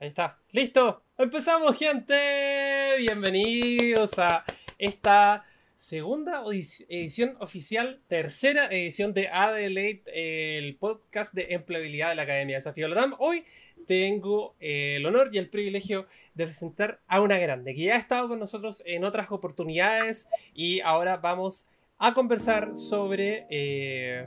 Ahí está. ¡Listo! ¡Empezamos, gente! Bienvenidos a esta segunda edición oficial, tercera edición de Adelaide, el podcast de empleabilidad de la Academia de Desafío Latam. Hoy tengo el honor y el privilegio de presentar a una grande que ya ha estado con nosotros en otras oportunidades y ahora vamos a conversar sobre, eh,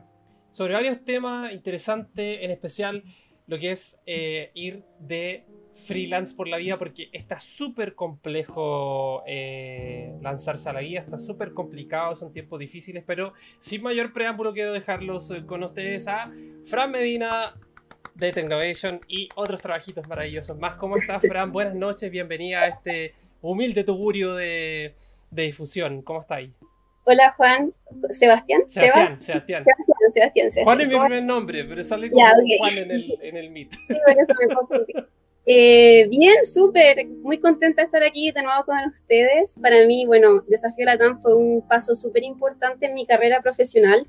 sobre varios temas interesantes, en especial lo que es eh, ir de freelance por la vida porque está súper complejo eh, lanzarse a la vida, está súper complicado, son tiempos difíciles, pero sin mayor preámbulo quiero dejarlos eh, con ustedes a Fran Medina de Technovation y otros trabajitos maravillosos más. ¿Cómo estás, Fran? Buenas noches, bienvenida a este humilde tugurio de, difusión. ¿Cómo está ahí? Hola Juan, Sebastián. Sebastián, Sebastián. Sebastián, Juan es mi primer nombre, pero sale como Juan en el, en el meet. Sí, por eso me confundí. Eh, bien, súper, muy contenta de estar aquí de nuevo con ustedes. Para mí, bueno, Desafío Latam fue un paso súper importante en mi carrera profesional,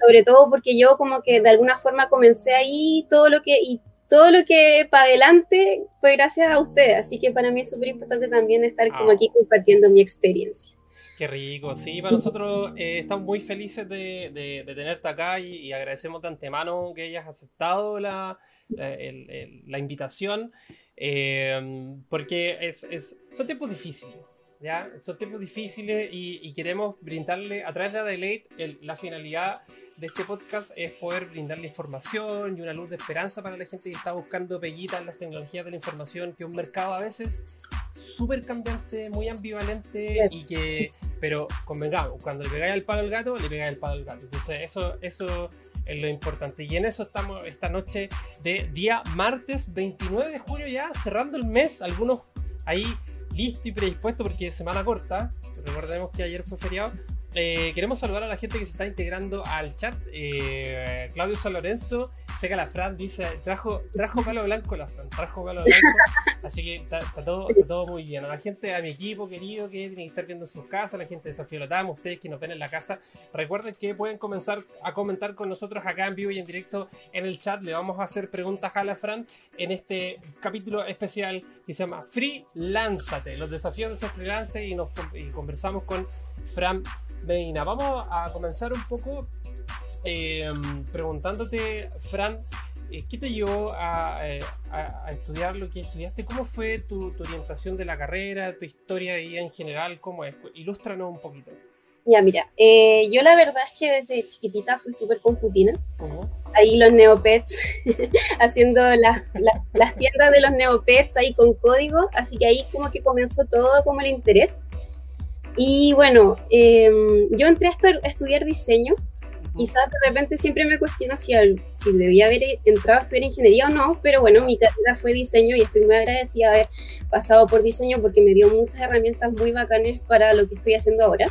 sobre todo porque yo como que de alguna forma comencé ahí todo lo que, y todo lo que para adelante fue gracias a ustedes, así que para mí es súper importante también estar como ah. aquí compartiendo mi experiencia. Qué rico, sí, para nosotros eh, estamos muy felices de, tenerte acá y, agradecemos de antemano que hayas aceptado la, la, invitación, eh, porque es, son tiempos difíciles, ¿ya? Son tiempos difíciles y, queremos brindarle a través de Adelaide la finalidad de este podcast es poder brindarle información y una luz de esperanza para la gente que está buscando pellitas en las tecnologías de la información, que es un mercado a veces súper cambiante, muy ambivalente y que, pero convengamos, cuando le pegáis el palo al gato, le pegáis el palo al gato. Entonces eso, eso es lo importante. Y en eso estamos esta noche de día martes 29 de julio ya, cerrando el mes, algunos ahí listo y predispuesto porque es semana corta. Recordemos que ayer fue feriado. Eh, queremos saludar a la gente que se está integrando al chat. Eh, Claudio San Lorenzo, seca la Fran, dice, trajo, trajo palo blanco la Fran, trajo palo blanco. Así que está, todo, todo, muy bien. A la gente, a mi equipo querido que tiene que estar viendo en sus casas, la gente de Desafío Latam, ustedes que nos ven en la casa, recuerden que pueden comenzar a comentar con nosotros acá en vivo y en directo en el chat. Le vamos a hacer preguntas a la Fran en este capítulo especial que se llama Free Lánzate, los desafíos de ser freelance y, nos, y conversamos con Fran Medina, vamos a comenzar un poco em, preguntándote, Fran, eh, ¿qué te llevó eh, a, estudiar lo que estudiaste? ¿Cómo fue tu, orientación de la carrera, tu historia ahí en general? ¿Cómo es? Ilústranos un poquito. Ya, mira, eh, yo la verdad es que desde chiquitita fui súper computina. Ahí los neopets, haciendo las, las tiendas de los neopets ahí con código, así que ahí como que comenzó todo como el interés. Y bueno, em, yo entré a estudiar diseño. Quizás de repente siempre me cuestiono si, si debía haber entrado a estudiar ingeniería o no, pero bueno, mi carrera fue diseño y estoy muy agradecida de haber pasado por diseño porque me dio muchas herramientas muy bacanas para lo que estoy haciendo ahora.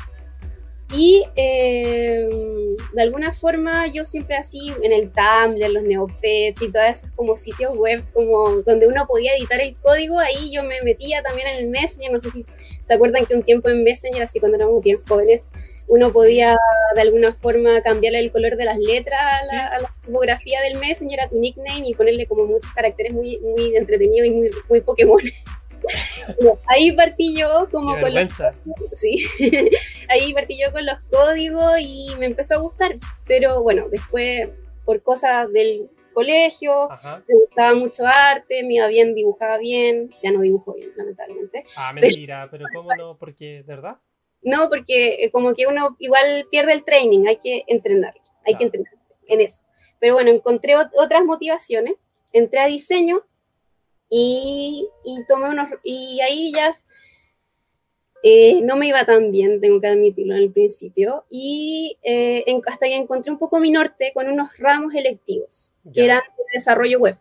Y em, de alguna forma yo siempre así en el Tumblr, los Neopets y todas esas como sitios web como donde uno podía editar el código, ahí yo me metía también en el Messenger, no sé si se acuerdan que un tiempo en Messenger, así cuando éramos bien jóvenes, uno podía de alguna forma cambiarle el color de las letras a, la, tipografía del Messenger, a tu nickname y ponerle como muchos caracteres muy, muy entretenidos y muy, muy Pokémon. Ahí partí yo como con los sí. Ahí partí yo con los códigos y me empezó a gustar. Pero bueno después por cosas del colegio me gustaba mucho arte me iba bien dibujaba bien. Ya no dibujo bien lamentablemente. Ah mentira pero, cómo no porque de verdad no porque eh, como que uno igual pierde el training hay que entrenar hay que entrenarse en eso. Pero bueno encontré otras motivaciones entré a diseño y, y tomé unos, y ahí ya eh, no me iba tan bien, tengo que admitirlo en el principio, y eh, hasta que encontré un poco mi norte con unos ramos electivos, que eran de desarrollo web.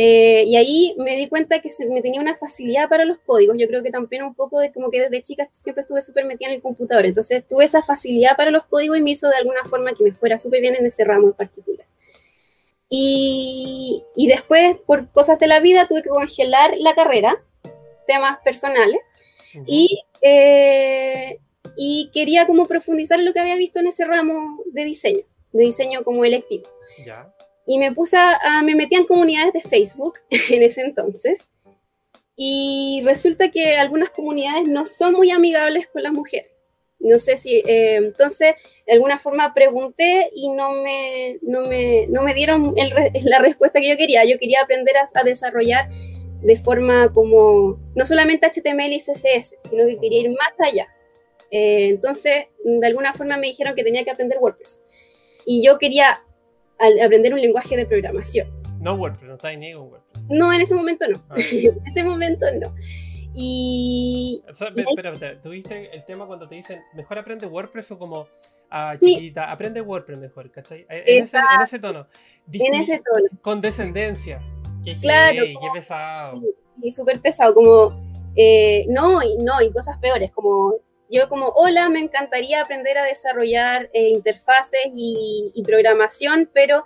Eh, y ahí me di cuenta que me tenía una facilidad para los códigos. Yo creo que también un poco de como que desde chica siempre estuve súper metida en el computador. Entonces tuve esa facilidad para los códigos y me hizo de alguna forma que me fuera súper bien en ese ramo en particular. Y, después, por cosas de la vida, tuve que congelar la carrera, temas personales, y, eh, y quería como profundizar lo que había visto en ese ramo de diseño, de diseño como electivo. y me puse a, me metí en comunidades de Facebook en ese entonces y resulta que algunas comunidades no son muy amigables con las mujeres. No sé si, eh, entonces, de alguna forma pregunté y no me, no me, no me dieron la respuesta que yo quería. Yo quería aprender a, desarrollar de forma como, no solamente HTML y CSS, sino que quería ir más allá. Eh, entonces, de alguna forma me dijeron que tenía que aprender WordPress. Y yo quería aprender un lenguaje de programación. No WordPress, no está con WordPress. No, en ese momento no. Ah. en ese momento no. Y. espérate, ¿tuviste el tema cuando te dicen mejor aprende WordPress o como ah, chiquita, aprende WordPress mejor, ¿cachai? En ese, en ese, tono. en ese tono. Con descendencia. Qué claro. qué pesado. Y, súper pesado, como. Eh, no, y no, y cosas peores, como yo como, hola, me encantaría aprender a desarrollar eh, interfaces y, programación, pero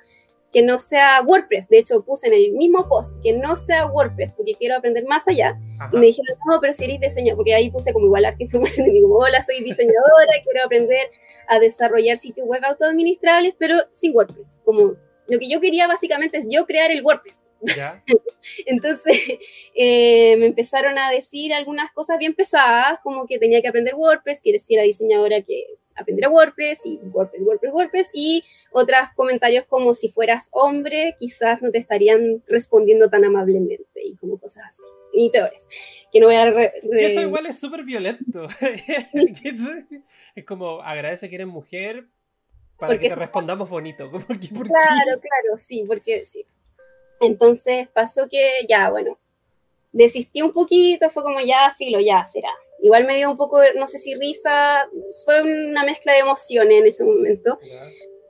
que no sea WordPress. De hecho, puse en el mismo post que no sea WordPress porque quiero aprender más allá. Y me dijeron, no, pero si eres diseñador, porque ahí puse como igual arte información de mí, como, hola, soy diseñadora, quiero aprender a desarrollar sitios web autoadministrables, pero sin WordPress. Como lo que yo quería básicamente es yo crear el WordPress. Entonces eh, me empezaron a decir algunas cosas bien pesadas, como que tenía que aprender WordPress, que si era diseñadora que aprendiera WordPress y WordPress, WordPress, WordPress, y otros comentarios como si fueras hombre, quizás no te estarían respondiendo tan amablemente y como cosas así. Y peores. Que no voy a... Eso igual es súper violento. es como agradece que eres mujer, para que te respondamos bonito. claro, claro, sí, porque sí. Entonces pasó que ya, bueno, desistí un poquito, fue como ya, filo, ya será. Igual me dio un poco, no sé si risa, fue una mezcla de emociones en ese momento.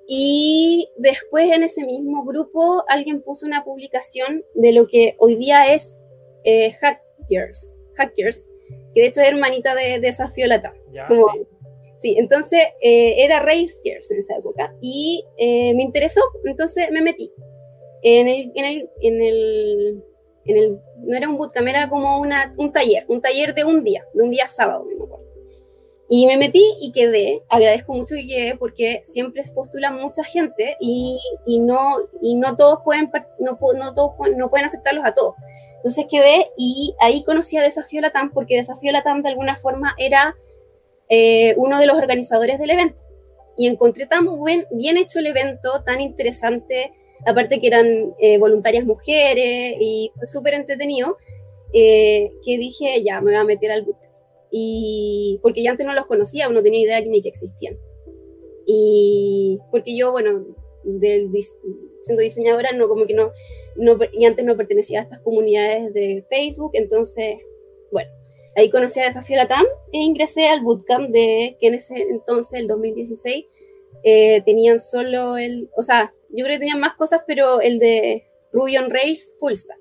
Y después en ese mismo grupo alguien puso una publicación de lo que hoy día es eh, Hackers, Hackers, que de hecho es hermanita de, Desafío Lata. como, Sí, entonces eh, era Race Gears en esa época y eh, me interesó, entonces me metí. En el, en el, en el, en el, no era un bootcamp, era como una, un taller, un taller de un día, de un día sábado, me acuerdo. Y me metí y quedé, agradezco mucho que quedé porque siempre postula mucha gente y, y no, y no todos pueden, no, no todos no pueden aceptarlos a todos. Entonces quedé y ahí conocí a Desafío Latam porque Desafío Latam de alguna forma era eh, uno de los organizadores del evento. Y encontré tan buen, bien hecho el evento, tan interesante, aparte que eran eh, voluntarias mujeres y fue súper entretenido, eh, que dije, ya, me voy a meter al boot. Y porque yo antes no los conocía, no tenía idea ni que existían. Y porque yo, bueno, del, siendo diseñadora, no como que no, no, y antes no pertenecía a estas comunidades de Facebook, entonces, bueno, Ahí conocí a Desafío Latam e ingresé al bootcamp de que en ese entonces, el 2016, eh, tenían solo el, o sea, yo creo que tenían más cosas, pero el de Ruby on Rails Full Stack.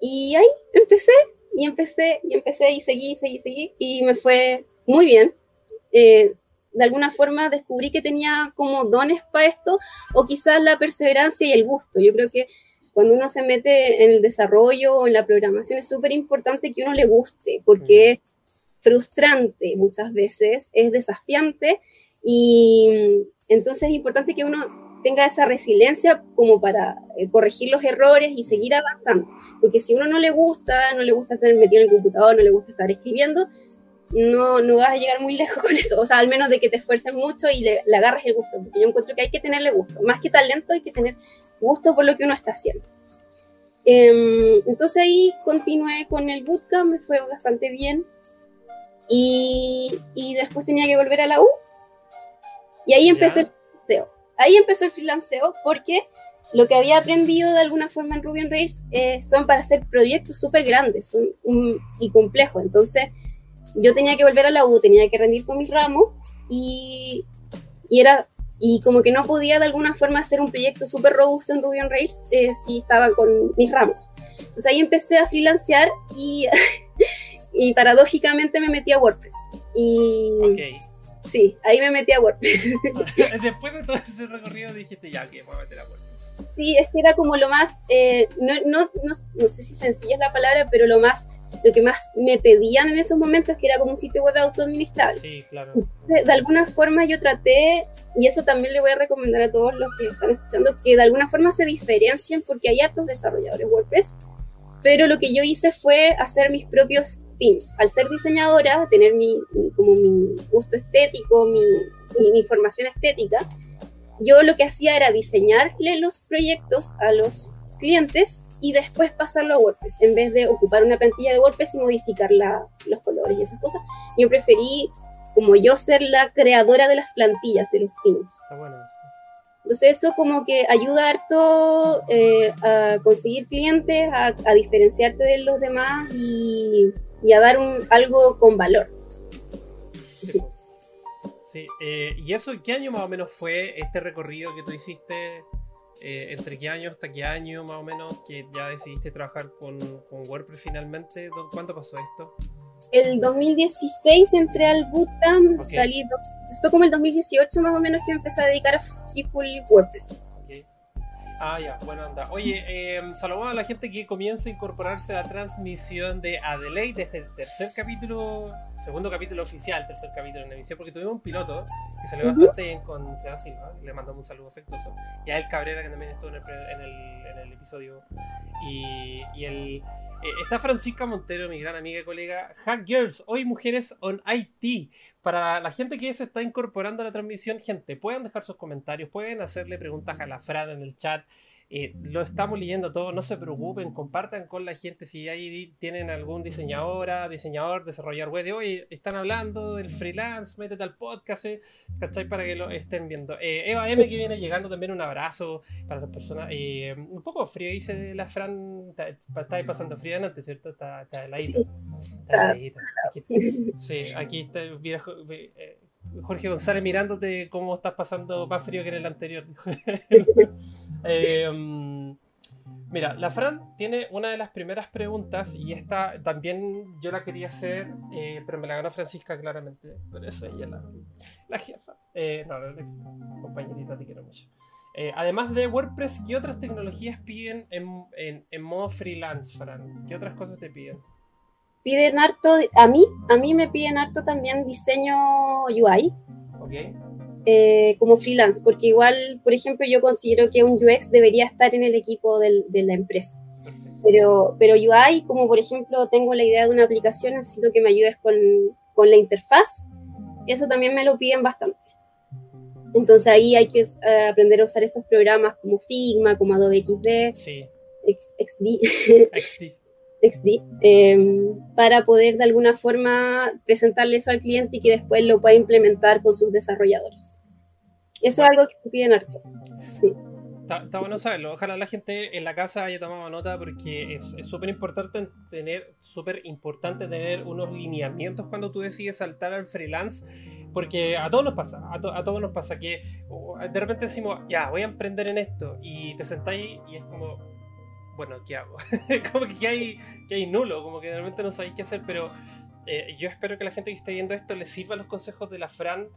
Y ahí empecé, y empecé, y empecé, y seguí, seguí, seguí, y me fue muy bien. Eh, de alguna forma descubrí que tenía como dones para esto, o quizás la perseverancia y el gusto. Yo creo que cuando uno se mete en el desarrollo o en la programación es súper importante que uno le guste, porque es frustrante muchas veces, es desafiante y entonces es importante que uno tenga esa resiliencia como para eh, corregir los errores y seguir avanzando, porque si uno no le gusta, no le gusta estar metido en el computador, no le gusta estar escribiendo, no, no vas a llegar muy lejos con eso, o sea, al menos de que te esfuerces mucho y le, le agarres el gusto, porque yo encuentro que hay que tenerle gusto, más que talento hay que tener gusto por lo que uno está haciendo. Em, entonces ahí continué con el bootcamp, me fue bastante bien. Y, y, después tenía que volver a la U. Y ahí empezó el. Ahí empezó el freelanceo porque lo que había aprendido de alguna forma en Ruby on Rails eh, son para hacer proyectos súper grandes son, y complejos. Entonces yo tenía que volver a la U, tenía que rendir con mis ramos y, era y como que no podía de alguna forma hacer un proyecto súper robusto en Ruby on Rails eh, si estaba con mis ramos. Entonces ahí empecé a freelancear y, y paradójicamente me metí a WordPress. Y sí, ahí me metí a WordPress. Después de todo ese recorrido dijiste, ya, que voy a meter a WordPress. Sí, es que era como lo más, eh, no, no, no, no, sé si sencilla es la palabra, pero lo más, lo que más me pedían en esos momentos, que era como un sitio web autoadministrable. Sí, claro. de alguna forma yo traté, y eso también le voy a recomendar a todos los que están escuchando, que de alguna forma se diferencien, porque hay hartos desarrolladores WordPress, pero lo que yo hice fue hacer mis propios themes. Al ser diseñadora, tener mi, como mi gusto estético, mi, mi formación estética, yo lo que hacía era diseñarle los proyectos a los clientes y después pasarlo a WordPress. En vez de ocupar una plantilla de WordPress y modificar los colores y esas cosas, yo preferí como yo ser la creadora de las plantillas de los themes. Entonces eso como que ayuda harto eh, a conseguir clientes, a, diferenciarte de los demás y, a dar un, algo con valor. Eh, ¿Y eso qué año más o menos fue este recorrido que tú hiciste? Eh, ¿Entre qué año hasta qué año más o menos que ya decidiste trabajar con, WordPress finalmente? ¿Cuándo pasó esto? El 2016 entré al bootcamp, salí, fue como el 2018 más o menos que me empecé a dedicar a full WordPress. Ah, ya, bueno, anda. Oye, eh, saludamos a la gente que comienza a incorporarse a la transmisión de Adelaide de este tercer capítulo, segundo capítulo oficial, tercer capítulo en emisión, porque tuvimos un piloto que salió bastante bien con Seba Silva, le mandamos un saludo afectuoso, y a él Cabrera, que también estuvo en el, en el, episodio, y, y el, eh, está Francisca Montero, mi gran amiga y colega, Hack Girls, hoy mujeres on IT. Para la gente que se está incorporando a la transmisión, gente, pueden dejar sus comentarios, pueden hacerle preguntas a la Fran en el chat. Eh, lo estamos leyendo todo, no se preocupen, compartan con la gente si ahí tienen algún diseñadora, diseñador, desarrollador web de hoy, están hablando del freelance, métete al podcast, eh, ¿cachai? Para que lo estén viendo. Eh, Eva M que viene llegando también un abrazo para las personas. un poco frío, dice la Fran, está, pasando frío antes, ¿cierto? Está, está heladito. Está heladito. Aquí, sí, aquí está, Jorge González mirándote cómo estás pasando más frío que en el anterior. Em, mira, la Fran tiene una de las primeras preguntas y esta también yo la quería hacer, eh, pero me la ganó Francisca claramente. Por eso ella la, la jefa. Eh, no, la compañerita, te quiero mucho. Eh, además de WordPress, ¿qué otras tecnologías piden en, en, en modo freelance, Fran? ¿Qué otras cosas te piden? Piden harto, a mí, a mí me piden harto también diseño UI. Eh, como freelance, porque igual, por ejemplo, yo considero que un UX debería estar en el equipo del, de la empresa. Pero, pero UI, como por ejemplo tengo la idea de una aplicación, necesito que me ayudes con, con la interfaz, eso también me lo piden bastante. Entonces ahí hay que eh, aprender a usar estos programas como Figma, como Adobe XD, sí. XD. XD. XD, em, para poder de alguna forma presentarle eso al cliente y que después lo pueda implementar con sus desarrolladores. Eso es algo que piden harto. Sí. Está, bueno saberlo. Ojalá la gente en la casa haya tomado nota porque es súper importante tener, súper importante tener unos lineamientos cuando tú decides saltar al freelance. Porque a todos nos pasa, a, a todos nos pasa que de repente decimos, ya, voy a emprender en esto. Y te sentáis y es como, bueno, ¿qué hago? como que hay, que hay nulo, como que realmente no sabéis qué hacer, pero eh, yo espero que la gente que esté viendo esto le sirva los consejos de la Fran,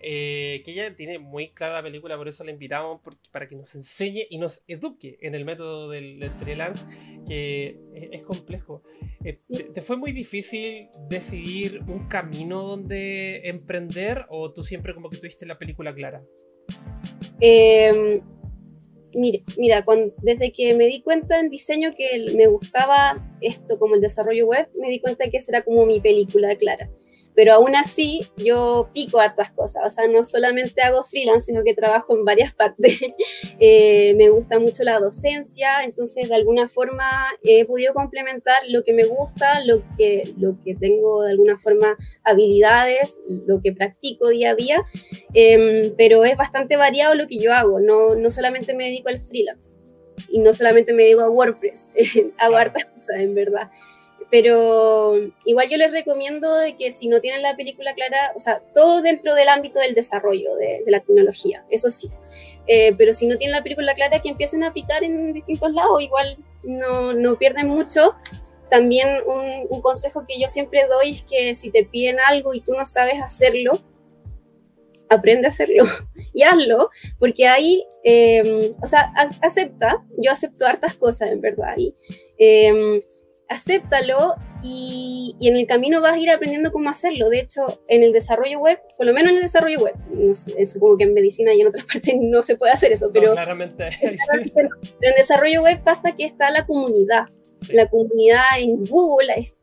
eh, que ella tiene muy clara la película, por eso la invitamos, para que nos enseñe y nos eduque en el método del, freelance, que es, complejo. Eh, te, fue muy difícil decidir un camino donde emprender o tú siempre como que tuviste la película clara? Eh, mira, desde que me di cuenta en diseño que me gustaba esto como el desarrollo web, me di cuenta que esa era como mi película clara pero aún así yo pico hartas cosas, o sea, no solamente hago freelance, sino que trabajo en varias partes. Eh, me gusta mucho la docencia, entonces de alguna forma he podido complementar lo que me gusta, lo que, lo que tengo de alguna forma habilidades, lo que practico día a día, em, pero es bastante variado lo que yo hago, no, no solamente me dedico al freelance y no solamente me dedico a WordPress, hago hartas cosas en verdad pero igual yo les recomiendo de que si no tienen la película clara, o sea, todo dentro del ámbito del desarrollo de, la tecnología, eso sí. Eh, pero si no tienen la película clara, que empiecen a picar en distintos lados, igual no, no pierden mucho. También un, un, consejo que yo siempre doy es que si te piden algo y tú no sabes hacerlo, aprende a hacerlo y hazlo, porque ahí, em, o sea, acepta, yo acepto hartas cosas en verdad, y em, acéptalo y, y, en el camino vas a ir aprendiendo cómo hacerlo. De hecho, en el desarrollo web, por lo menos en el desarrollo web, supongo que en medicina y en otras partes no se puede hacer eso, pero, claramente. pero en desarrollo web pasa que está la comunidad. La comunidad en Google es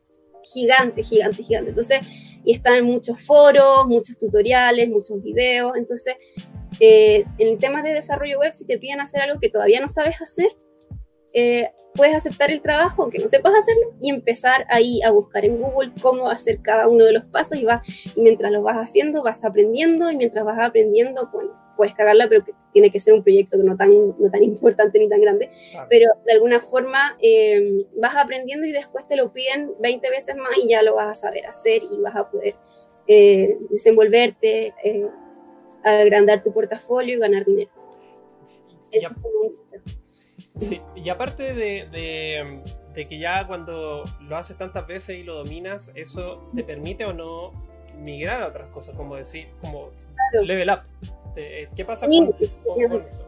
gigante, gigante, gigante. Entonces, y están muchos foros, muchos tutoriales, muchos videos. Entonces, eh, en el tema de desarrollo web, si te piden hacer algo que todavía no sabes hacer, eh, puedes aceptar el trabajo, aunque no sepas hacerlo, y empezar ahí a buscar en Google cómo hacer cada uno de los pasos y, vas, y mientras lo vas haciendo, vas aprendiendo, y mientras vas aprendiendo, bueno, puedes cagarla, pero que tiene que ser un proyecto no tan, no tan importante ni tan grande, pero de alguna forma eh, vas aprendiendo y después te lo piden 20 veces más y ya lo vas a saber hacer y vas a poder eh, desenvolverte, eh, agrandar tu portafolio y ganar dinero. Sí, y, aparte de, de que ya cuando lo haces tantas veces y lo dominas, eso te permite o no migrar a otras cosas, como decir, como level up. Eh, ¿Qué pasa con, eso?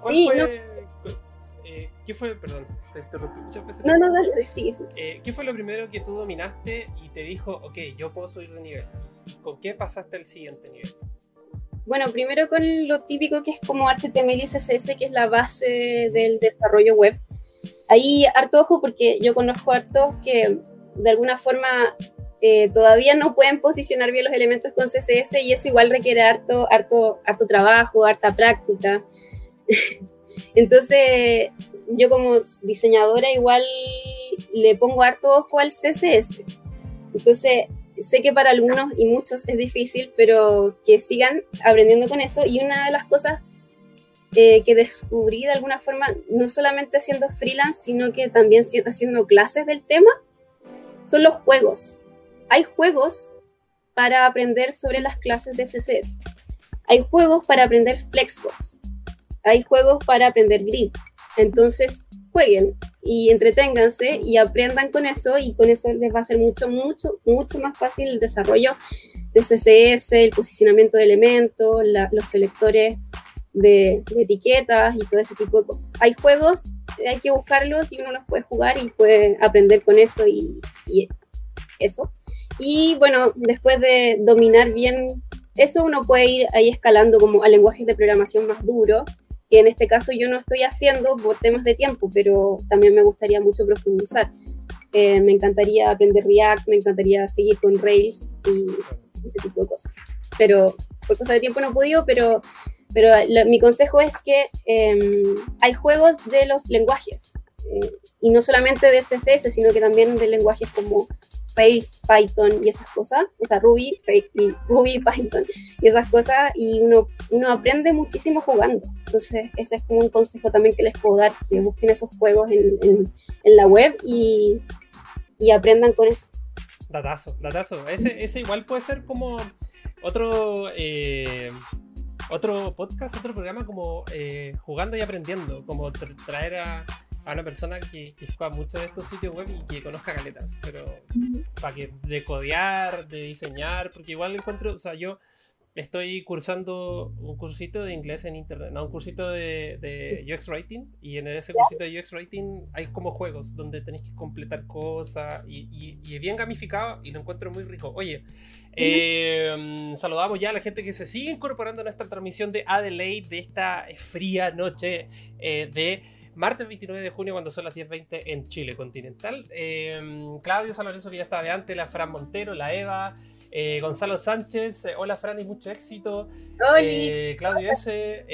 ¿Cuál fue, eh, ¿Qué fue, perdón, te interrumpí muchas veces? No, no, dale, sí, eh, ¿Qué fue lo primero que tú dominaste y te dijo, ok, yo puedo subir de nivel? ¿Con qué pasaste al siguiente nivel? Bueno, primero con lo típico que es como HTML y CSS, que es la base del desarrollo web. Ahí harto ojo porque yo conozco harto que de alguna forma eh, todavía no pueden posicionar bien los elementos con CSS y eso igual requiere harto, harto, harto trabajo, harta práctica. Entonces, yo como diseñadora igual le pongo harto ojo al CSS. Entonces, sé que para algunos y muchos es difícil, pero que sigan aprendiendo con eso. Y una de las cosas eh, que descubrí de alguna forma, no solamente haciendo freelance, sino que también haciendo clases del tema, son los juegos hay juegos para aprender sobre las clases de CSS. Hay juegos para aprender Flexbox. Hay juegos para aprender Grid. Entonces, jueguen y entreténganse y aprendan con eso y con eso les va a ser mucho, mucho, mucho más fácil el desarrollo de CSS, el posicionamiento de elementos, los selectores de, etiquetas y todo ese tipo de cosas. Hay juegos, hay que buscarlos y uno los puede jugar y puede aprender con eso y eso. Y bueno, después de dominar bien eso, uno puede ir ahí escalando como a lenguajes de programación más duros, que en este caso yo no estoy haciendo por temas de tiempo, pero también me gustaría mucho profundizar. Eh, me encantaría aprender React, me encantaría seguir con Rails y ese tipo de cosas. Pero por cosas de tiempo no he podido, pero, pero mi consejo es que em, hay juegos de los lenguajes. Eh, y no solamente de CSS, sino que también de lenguajes como Rails, Python y esas cosas, o sea, Ruby, Ruby, Python y esas cosas, y uno, uno aprende muchísimo jugando. Entonces, ese es como un consejo también que les puedo dar, que busquen esos juegos en, en, la web y, y, aprendan con eso. Datazo, datazo. Ese, ese igual puede ser como otro... Eh, otro podcast, otro programa como eh, jugando y aprendiendo, como traer a, a una persona que, que, sepa mucho de estos sitios web y que conozca galetas, pero para que de codear, de diseñar, porque igual encuentro, o sea, yo estoy cursando un cursito de inglés en internet, no, un cursito de, de UX Writing, y en ese cursito de UX Writing hay como juegos donde tenéis que completar cosas y, y, es bien gamificado y lo encuentro muy rico. Oye, eh, saludamos ya a la gente que se sigue incorporando a nuestra transmisión de Adelaide de esta fría noche eh, de martes 29 de junio cuando son las 10.20 en Chile continental. Em, Claudio Salareso que ya estaba de antes, la Fran Montero, la Eva, eh, Gonzalo Sánchez, eh, hola Fran y mucho éxito. Eh, Claudio S,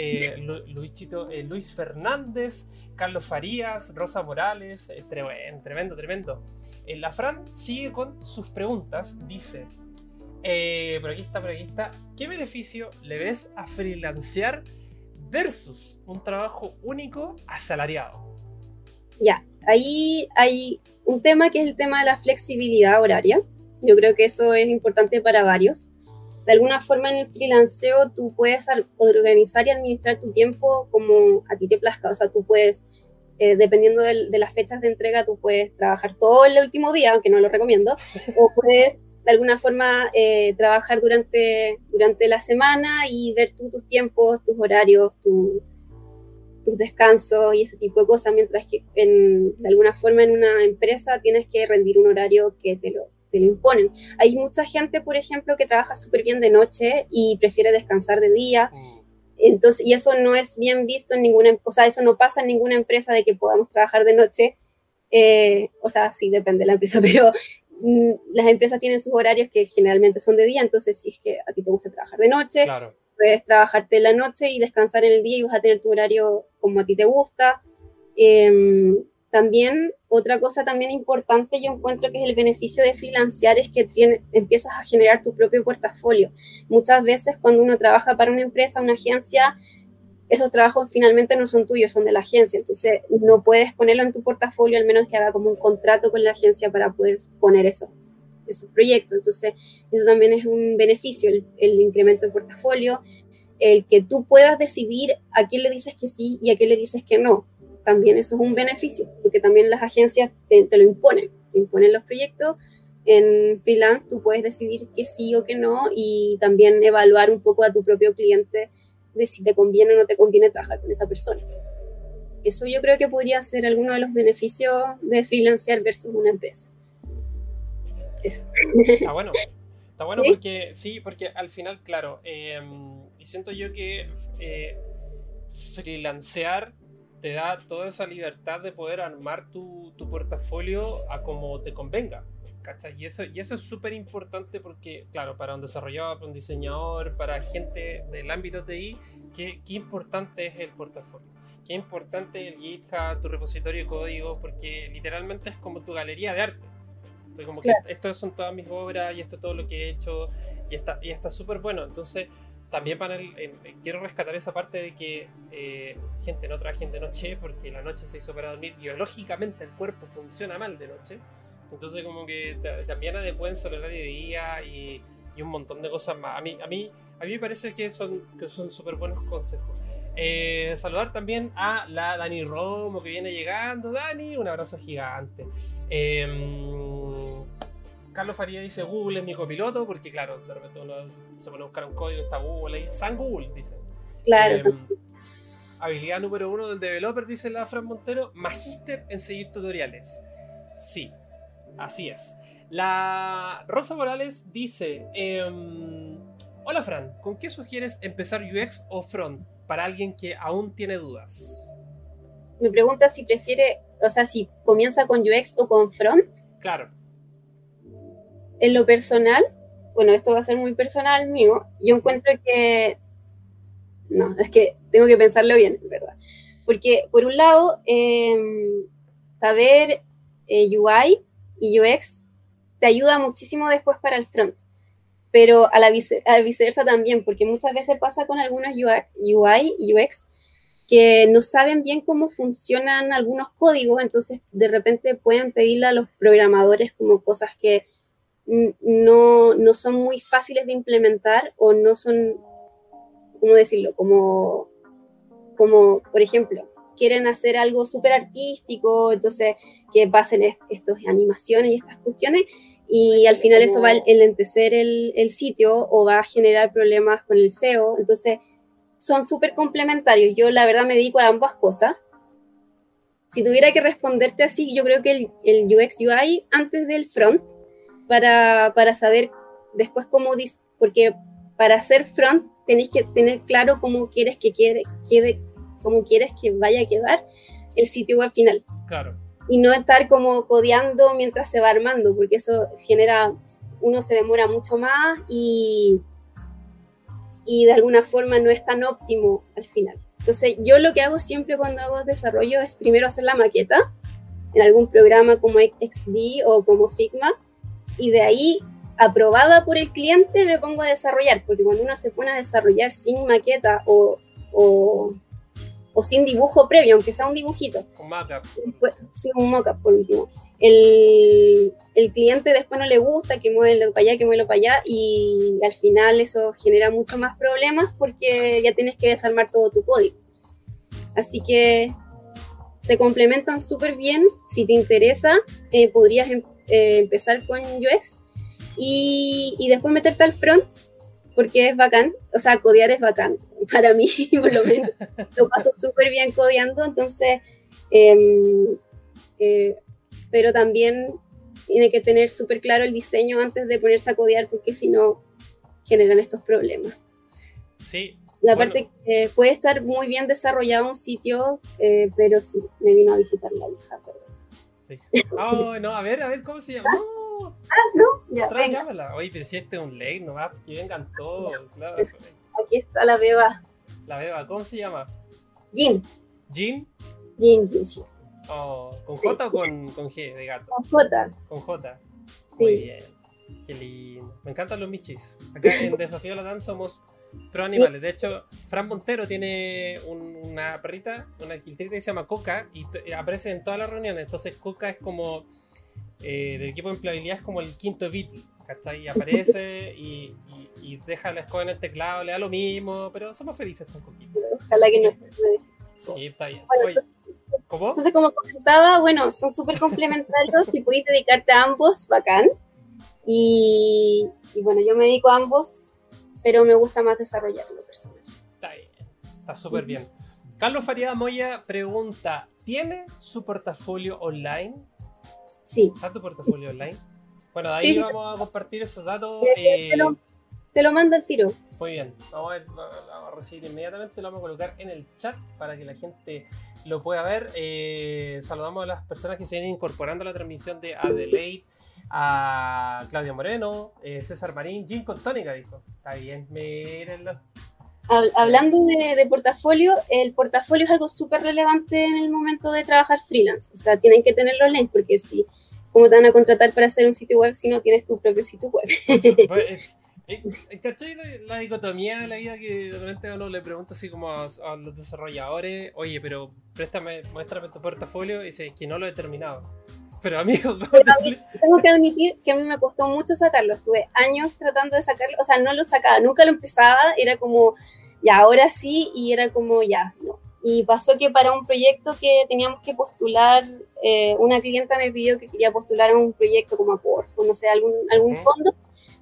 Luisito, Luis Fernández, Carlos Farías, Rosa Morales, tremendo, tremendo. la Fran sigue con sus preguntas, dice, por aquí está, por aquí está, ¿qué beneficio le ves a freelancear? Versus un trabajo único asalariado. Ya, ahí hay un tema que es el tema de la flexibilidad horaria. Yo creo que eso es importante para varios. De alguna forma en el freelanceo tú puedes organizar y administrar tu tiempo como a ti te plazca. O sea, tú puedes, eh, dependiendo de, las fechas de entrega, tú puedes trabajar todo el último día, aunque no lo recomiendo, o puedes de alguna forma eh, trabajar durante, durante la semana y ver tú tus tiempos, tus horarios, tus descansos y ese tipo de cosas, mientras que de alguna forma en una empresa tienes que rendir un horario que te lo, te lo imponen. Hay mucha gente, por ejemplo, que trabaja súper bien de noche y prefiere descansar de día. Entonces, y eso no es bien visto en ninguna, o sea, eso no pasa en ninguna empresa de que podamos trabajar de noche. Eh, o sea, sí, depende de la empresa, pero las empresas tienen sus horarios que generalmente son de día, entonces si es que a ti te gusta trabajar de noche, puedes trabajarte la noche y descansar en el día y vas a tener tu horario como a ti te gusta. Em, también, otra cosa también importante yo encuentro que es el beneficio de financiar es que tiene, empiezas a generar tu propio portafolio. Muchas veces cuando uno trabaja para una empresa, una agencia, esos trabajos finalmente no son tuyos, son de la agencia. Entonces, no puedes ponerlo en tu portafolio, al menos que haga como un contrato con la agencia para poder poner eso, esos proyectos. Entonces, eso también es un beneficio, el, el incremento de portafolio, el que tú puedas decidir a quién le dices que sí y a quién le dices que no también eso es un beneficio, porque también las agencias te, lo imponen, imponen los proyectos. En freelance tú puedes decidir que sí o que no y también evaluar un poco a tu propio cliente de si te conviene o no te conviene trabajar con esa persona. Eso yo creo que podría ser alguno de los beneficios de freelancear versus una empresa. Está bueno. Está bueno porque, sí, porque al final, claro, em, y siento yo que eh, freelancear te da toda esa libertad de poder armar tu, tu portafolio a como te convenga. ¿Cachai? Y eso, y eso es súper importante porque, claro, para un desarrollador, para un diseñador, para gente del ámbito TI, qué, qué importante es el portafolio. Qué importante el GitHub, tu repositorio de código, porque literalmente es como tu galería de arte. Entonces, como que esto son todas mis obras y esto es todo lo que he hecho y está y está súper bueno. Entonces, también para el, quiero rescatar esa parte de que eh, gente no trabaje de noche porque la noche se hizo para dormir. Biológicamente el cuerpo funciona mal de noche. Entonces como que también adecuan el horario de día y, y, un montón de cosas más. A mí, a mí, a mí me parece que son que son súper buenos consejos. Eh, saludar también a la Dani Romo que viene llegando. Dani, un abrazo gigante. Eh, Carlos Faría dice Google es mi copiloto, porque claro, de repente uno se pone a buscar un código, está Google ahí, San Google, dice. Claro. Eh, habilidad número uno del developer, dice la Fran Montero, magíster en seguir tutoriales. Sí, así es. La Rosa Morales dice, em, hola Fran, ¿con qué sugieres empezar UX o front para alguien que aún tiene dudas? Me pregunta si prefiere, o sea, si comienza con UX o con front. Claro. En lo personal, bueno, esto va a ser muy personal mío, yo encuentro que, no, es que tengo que pensarlo bien, ¿verdad? Porque por un lado, em, saber eh, UI y UX te ayuda muchísimo después para el front, pero a la, viceversa también, porque muchas veces pasa con algunos UI UX que no saben bien cómo funcionan algunos códigos, entonces de repente pueden pedirle a los programadores como cosas que no, no son muy fáciles de implementar o no son, ¿cómo decirlo? Como, como por ejemplo, quieren hacer algo súper artístico, entonces que pasen estas animaciones y estas cuestiones, y al final eso va a enlentecer el, el sitio o va a generar problemas con el SEO, entonces son súper complementarios. Yo la verdad me dedico a ambas cosas. Si tuviera que responderte así, yo creo que el, el UX UI antes del front para, para saber después cómo, porque para hacer front tenéis que tener claro cómo quieres que quede, quede, cómo quieres que vaya a quedar el sitio web final. Claro. Y no estar como codeando mientras se va armando, porque eso genera, uno se demora mucho más y, y de alguna forma no es tan óptimo al final. Entonces, yo lo que hago siempre cuando hago desarrollo es primero hacer la maqueta en algún programa como XD o como Figma y de ahí, aprobada por el cliente, me pongo a desarrollar, porque cuando uno se pone a desarrollar sin maqueta o, o, sin dibujo previo, aunque sea un dibujito. Un mockup. Sí, un mockup por último. El, el, cliente después no le gusta que mueva para allá, que mueva para allá, y al final eso genera mucho más problemas porque ya tienes que desarmar todo tu código. Así que se complementan súper bien. Si te interesa, eh, podrías em, eh, empezar con UX. y, y después meterte al front porque es bacán, o sea, codear es bacán, para mí por lo menos, lo paso súper bien codeando, entonces, em, eh, pero también tiene que tener súper claro el diseño antes de ponerse a codear, porque si no, generan estos problemas. Sí. La parte que puede estar muy bien desarrollado un sitio, eh, pero sí, me vino a visitar la hija. Sí. Oh, no, a ver, a ver, ¿cómo se llama? Ah, no, ya, venga. Oye, pero si este es un lake nomás, que vengan todos. Claro. Aquí está la beba. La beba, ¿cómo se llama? Jin. ¿Jin? Jin, Jin, sí. Oh, ¿Con J o con, con, G de gato? Con J. Con J. Sí. Muy bien. Qué lindo. Me encantan los michis. Acá en Desafío Latán somos pro animales. De hecho, Fran Montero tiene una perrita, una quiltrita que se llama Coca y aparece en todas las reuniones. Entonces, Coca es como eh, del equipo de empleabilidad es como el quinto Beatle, ¿cachai? Y aparece y, y, deja la escoba en el teclado, le da lo mismo, pero somos felices con poquito. Ojalá que no Sí, está bien. ¿Cómo? Entonces, como comentaba, bueno, son súper complementarios. si pudiste dedicarte a ambos, bacán. Y, y, bueno, yo me dedico a ambos, pero me gusta más desarrollarlo personal. Está bien, está súper bien. Carlos Faría Moya pregunta: ¿Tiene su portafolio online? Sí. ¿Está tu portafolio online? Bueno, de ahí vamos a compartir esos datos. Eh, te, lo, mando al tiro. Muy bien, vamos a, vamos a, recibir inmediatamente, lo vamos a colocar en el chat para que la gente lo pueda ver. Eh, saludamos a las personas que se vienen incorporando a la transmisión de Adelaide, a Claudia Moreno, eh, César Marín, Jim Contónica, dijo. Está bien, mírenlo. Hablando de, de, portafolio, el portafolio es algo súper relevante en el momento de trabajar freelance. O sea, tienen que tenerlo online porque si cómo te van a contratar para hacer un sitio web si no tienes tu propio sitio web. Pues, ¿Cachai la, dicotomía de la vida que de repente uno le pregunta así como a, los desarrolladores, oye, pero préstame, muéstrame tu portafolio y dice que no lo he terminado. Pero amigo, tengo que admitir que a mí me costó mucho sacarlo. Estuve años tratando de sacarlo, o sea, no lo sacaba, nunca lo empezaba, era como, ya, ahora sí, y era como, ya, no. Y pasó que para un proyecto que teníamos que postular, eh, una clienta me pidió que quería postular a un proyecto como a Porfo, no sé, algún, algún fondo,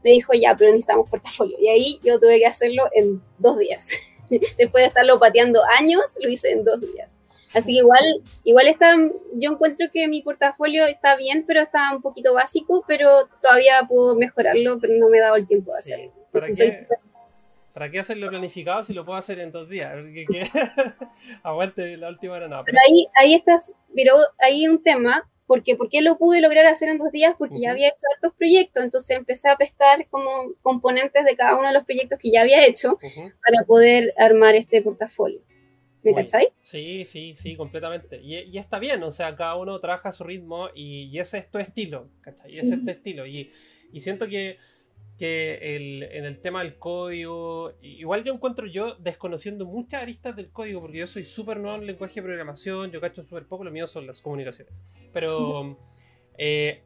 me dijo, ya, pero necesitamos portafolio. Y ahí yo tuve que hacerlo en dos días. Después de estarlo pateando años, lo hice en dos días. Así que igual, igual está, yo encuentro que mi portafolio está bien, pero está un poquito básico, pero todavía puedo mejorarlo, pero no me he dado el tiempo de hacerlo. ¿Para ¿Para qué hacerlo planificado si lo puedo hacer en dos días? Aguante la última hora, no. Pero ahí, ahí estás, pero hay un tema, porque ¿por qué lo pude lograr hacer en dos días? Porque ya había hecho hartos proyectos, entonces empecé a pescar como componentes de cada uno de los proyectos que ya había hecho para poder armar este portafolio. ¿Me cacháis? Sí, sí, sí, completamente. Y, está bien, o sea, cada uno trabaja a su ritmo y, ese es tu estilo, ¿cachai? Y ese es tu estilo. Y, y siento que que el, en el tema del código, igual yo encuentro yo desconociendo muchas aristas del código, porque yo soy súper nuevo en lenguaje de programación, yo cacho súper poco, lo mío son las comunicaciones. Pero eh,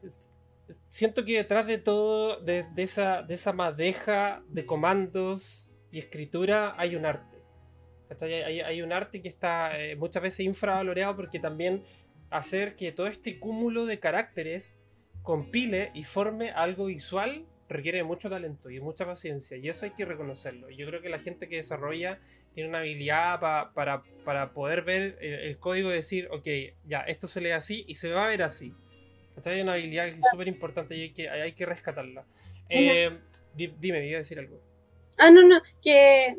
siento que detrás de todo, de, esa, de esa madeja de comandos y escritura, hay un arte. Hay, hay, un arte que está eh, muchas veces infravaloreado porque también hacer que todo este cúmulo de caracteres compile y forme algo visual requiere mucho talento y mucha paciencia y eso hay que reconocerlo. Yo creo que la gente que desarrolla tiene una habilidad para, para, poder ver el, código y decir, ok, ya, esto se lee así y se va a ver así. Hay una habilidad que es súper importante y hay que, hay que rescatarla. Eh, dime, iba a decir algo. Ah, no, no, que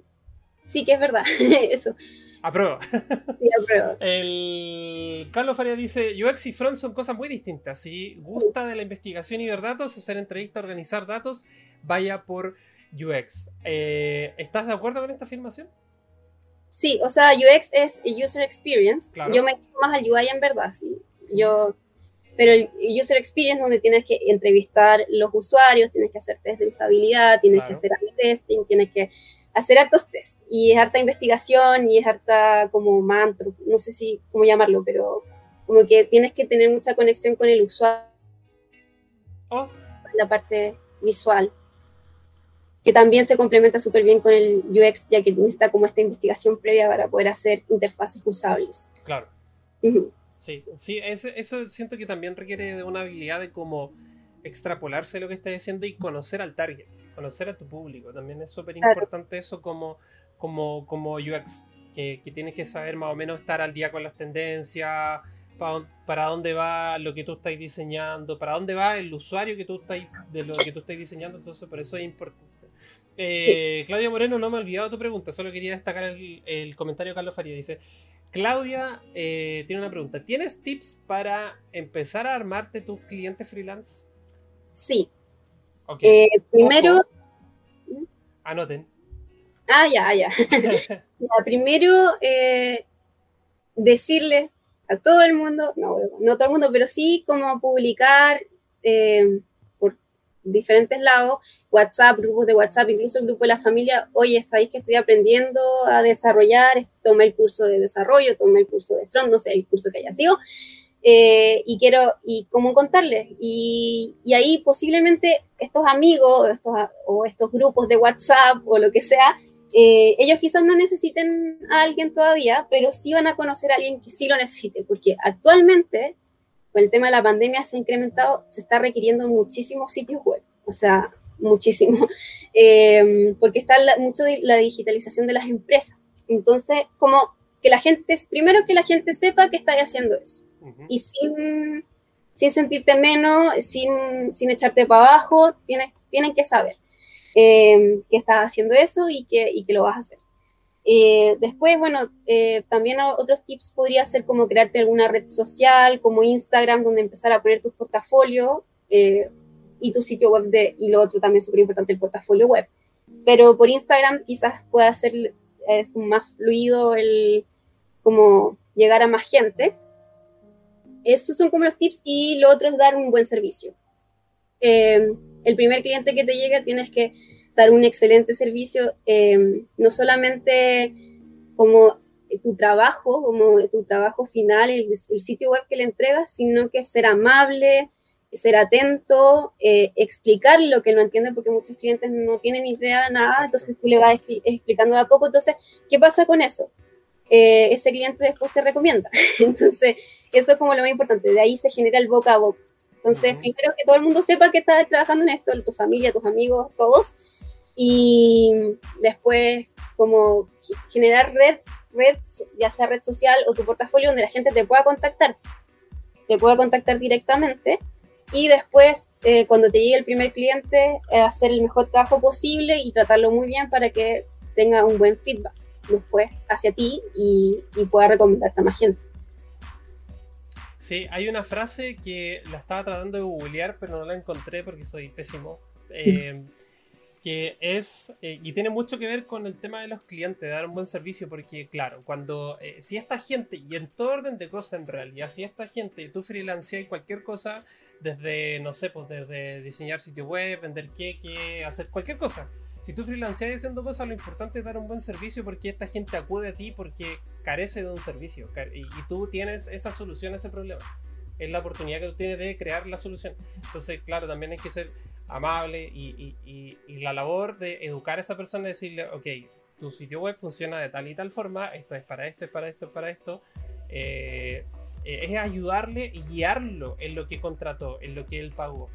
sí, que es verdad, eso. Aprueba. Sí, aprueba. El Carlos Faria dice, UX y front son cosas muy distintas. Si gusta de la investigación y ver datos, hacer entrevistas, organizar datos, vaya por UX. Eh, ¿Estás de acuerdo con esta afirmación? Sí, o sea, UX es User Experience. Yo me quiero más al UI en verdad, sí. Yo, pero el User Experience donde tienes que entrevistar los usuarios, tienes que hacer test de usabilidad, tienes que hacer testing, tienes que hacer hartos test y es harta investigación y es harta como mantra, no sé si cómo llamarlo, pero como que tienes que tener mucha conexión con el usuario. Oh. La parte visual, que también se complementa súper bien con el UX, ya que necesita como esta investigación previa para poder hacer interfaces usables. Claro. Sí, sí, eso, eso siento que también requiere de una habilidad de como extrapolarse lo que estás diciendo y conocer al target, conocer a tu público. También es súper importante eso como, como, como UX, que, que, tienes que saber más o menos estar al día con las tendencias, para, dónde va lo que tú estás diseñando, para dónde va el usuario que tú estás, de lo que tú estás diseñando, entonces por eso es importante. Eh, Claudia Moreno, no me he olvidado tu pregunta, solo quería destacar el, comentario de Carlos Faría. Dice, Claudia eh, tiene una pregunta. ¿Tienes tips para empezar a armarte tus clientes freelance? Sí. Eh, primero... Anoten. Ah, ya, ya. primero, decirle a todo el mundo, no, no todo el mundo, pero sí como publicar eh, por diferentes lados, WhatsApp, grupos de WhatsApp, incluso el grupo de la familia, oye, sabéis que estoy aprendiendo a desarrollar, tomé el curso de desarrollo, tomé el curso de front, no sé, el curso que haya sido, eh, y quiero, y cómo contarles. Y, ahí posiblemente estos amigos estos, o estos grupos de WhatsApp o lo que sea, eh, ellos quizás no necesiten a alguien todavía, pero sí van a conocer a alguien que sí lo necesite, porque actualmente, con el tema de la pandemia, se ha incrementado, se está requiriendo muchísimos sitios web, o sea, muchísimo, eh, porque está mucho la digitalización de las empresas. Entonces, como que la gente, primero que la gente sepa que está haciendo eso, y sin, sin sentirte menos, sin, sin echarte para abajo, tienes, tienen que saber. Eh, que estás haciendo eso y que, y que lo vas a hacer. Eh, después, bueno, eh, también otros tips podría ser como crearte alguna red social, como Instagram, donde empezar a poner tus portafolios y tu sitio web de, y lo otro también súper importante, el portafolio web. Pero por Instagram quizás pueda ser más fluido el como llegar a más gente. Estos son como los tips y lo otro es dar un buen servicio el primer cliente que te llega tienes que dar un excelente servicio, eh, no solamente como tu trabajo, como tu trabajo final, el, sitio web que le entregas, sino que ser amable, ser atento, eh, explicar lo que no entiende, porque muchos clientes no tienen idea de nada, entonces tú le vas explicando de a poco. Entonces, ¿qué pasa con eso? Eh, ese cliente después te recomienda. Entonces, eso es como lo más importante. De ahí se genera el boca a boca. Entonces, primero que todo el mundo sepa que estás trabajando en esto, tu familia, tus amigos, todos. Y después, como generar red, red, ya sea red social o tu portafolio donde la gente te pueda contactar. Te pueda contactar directamente. Y después, eh, cuando te llegue el primer cliente, eh, hacer el mejor trabajo posible y tratarlo muy bien para que tenga un buen feedback después hacia ti y, y pueda recomendarte a más gente. Sí, hay una frase que la estaba tratando de googlear, pero no la encontré porque soy pésimo. Eh, que es, eh, y tiene mucho que ver con el tema de los clientes, de dar un buen servicio, porque claro, cuando, eh, si esta gente, y en todo orden de cosas en realidad, si esta gente, tú freelanceas cualquier cosa, desde, no sé, pues desde diseñar sitio web, vender qué, hacer cualquier cosa, si tú freelanceas haciendo cosas, lo importante es dar un buen servicio porque esta gente acude a ti porque carece de un servicio y, tú tienes esa solución a ese problema. Es la oportunidad que tú tienes de crear la solución. Entonces, claro, también hay que ser amable y, la labor de educar a esa persona, decirle, ok, tu sitio web funciona de tal y tal forma, esto es para esto, es para esto, es para esto. Eh, eh, es ayudarle y guiarlo en lo que contrató, en lo que él pagó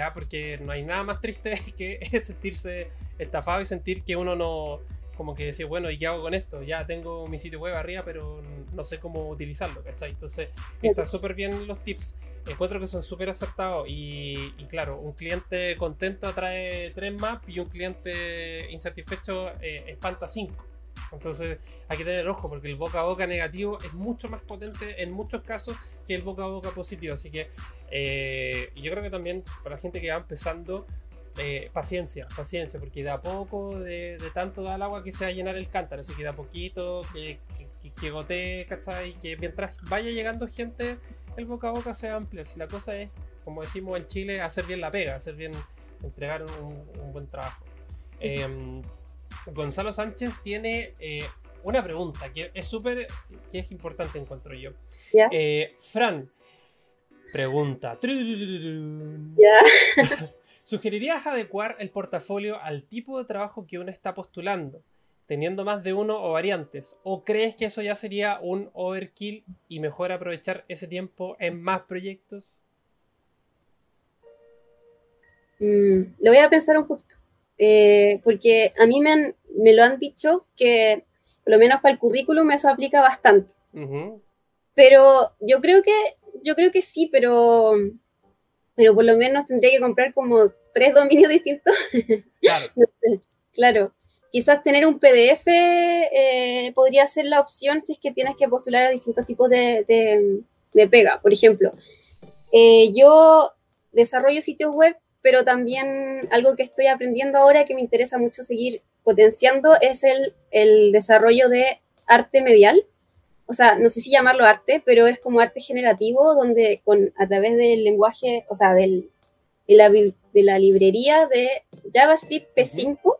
ya, porque no hay nada más triste que sentirse estafado y sentir que uno no, como que decir, bueno, ¿y qué hago con esto? Ya tengo mi sitio web arriba, pero no sé cómo utilizarlo, ¿cachai? Entonces, están súper bien los tips. Encuentro que son súper acertados y, claro, un cliente contento atrae tres más y un cliente insatisfecho eh, espanta cinco. Entonces hay que tener ojo porque el boca a boca negativo es mucho más potente en muchos casos que el boca a boca positivo. Así que eh, yo creo que también para la gente que va empezando, eh, paciencia, paciencia, porque da poco de, tanto da el agua que se va a llenar el cántaro. Así que da poquito, que, que, que gotee, ¿cachai? Que mientras vaya llegando gente, el boca a boca sea amplio. Si la cosa es, como decimos en Chile, hacer bien la pega, hacer bien, entregar un, buen trabajo. Em, Gonzalo Sánchez tiene eh, una pregunta que es súper, que es importante encuentro yo. Eh, Fran, pregunta. ¿Sugerirías adecuar el portafolio al tipo de trabajo que uno está postulando, teniendo más de uno o variantes? ¿O crees que eso ya sería un overkill y mejor aprovechar ese tiempo en más proyectos? Mm, lo voy a pensar un poquito, eh, porque a mí me, me lo han dicho que por lo menos para el currículum eso aplica bastante. Pero yo creo que, yo creo que sí, pero, pero por lo menos tendría que comprar como tres dominios distintos. Claro. claro. Quizás tener un PDF eh, podría ser la opción si es que tienes que postular a distintos tipos de, de, pega. Por ejemplo, eh, yo desarrollo sitios web, pero también algo que estoy aprendiendo ahora que me interesa mucho seguir potenciando es el, el desarrollo de arte medial. O sea, no sé si llamarlo arte, pero es como arte generativo, donde con, a través del lenguaje, o sea, del, de, la, de la librería de JavaScript P5,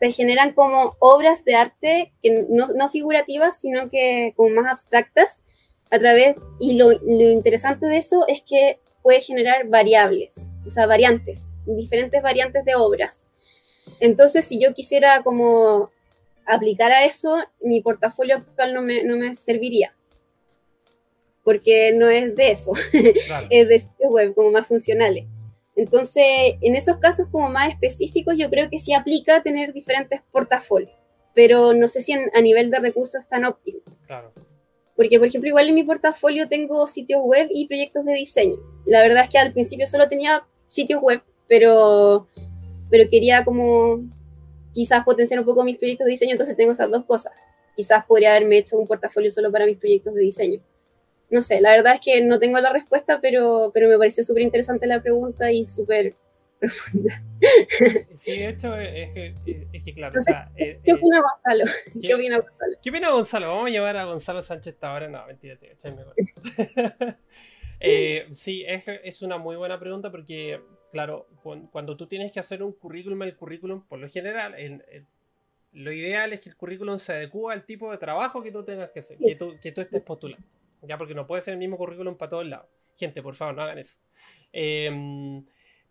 se generan como obras de arte que no, no, figurativas, sino que como más abstractas a través, y lo, lo, interesante de eso es que puede generar variables, o sea, variantes, diferentes variantes de obras. Entonces, si yo quisiera como aplicar a eso, mi portafolio actual no me, no me serviría, porque no es de eso, es de sitios web como más funcionales. Entonces, en esos casos como más específicos, yo creo que sí aplica tener diferentes portafolios, pero no sé si a nivel de recursos es tan óptimo. Claro. Porque, por ejemplo, igual en mi portafolio tengo sitios web y proyectos de diseño. La verdad es que al principio solo tenía sitios web, pero, pero quería como quizás potenciar un poco mis proyectos de diseño, entonces tengo esas dos cosas. Quizás podría haberme hecho un portafolio solo para mis proyectos de diseño no sé, la verdad es que no tengo la respuesta, pero, pero me pareció súper interesante la pregunta y súper profunda. Sí, de hecho, es que, es que claro. Eh, ¿Qué, opina Gonzalo? ¿Qué, opina Gonzalo? ¿Qué opina Gonzalo? Vamos a llevar a Gonzalo Sánchez ahora. No, mentira, te mejor. eh, sí, es, es una muy buena pregunta porque, claro, cuando tú tienes que hacer un currículum, el currículum, por lo general, lo ideal es que el currículum se adecue al tipo de trabajo que tú tengas que hacer, que tú, que tú estés postulando. Ya, porque no puede ser el mismo currículum para todos lados. Gente, por favor, no hagan eso. Em,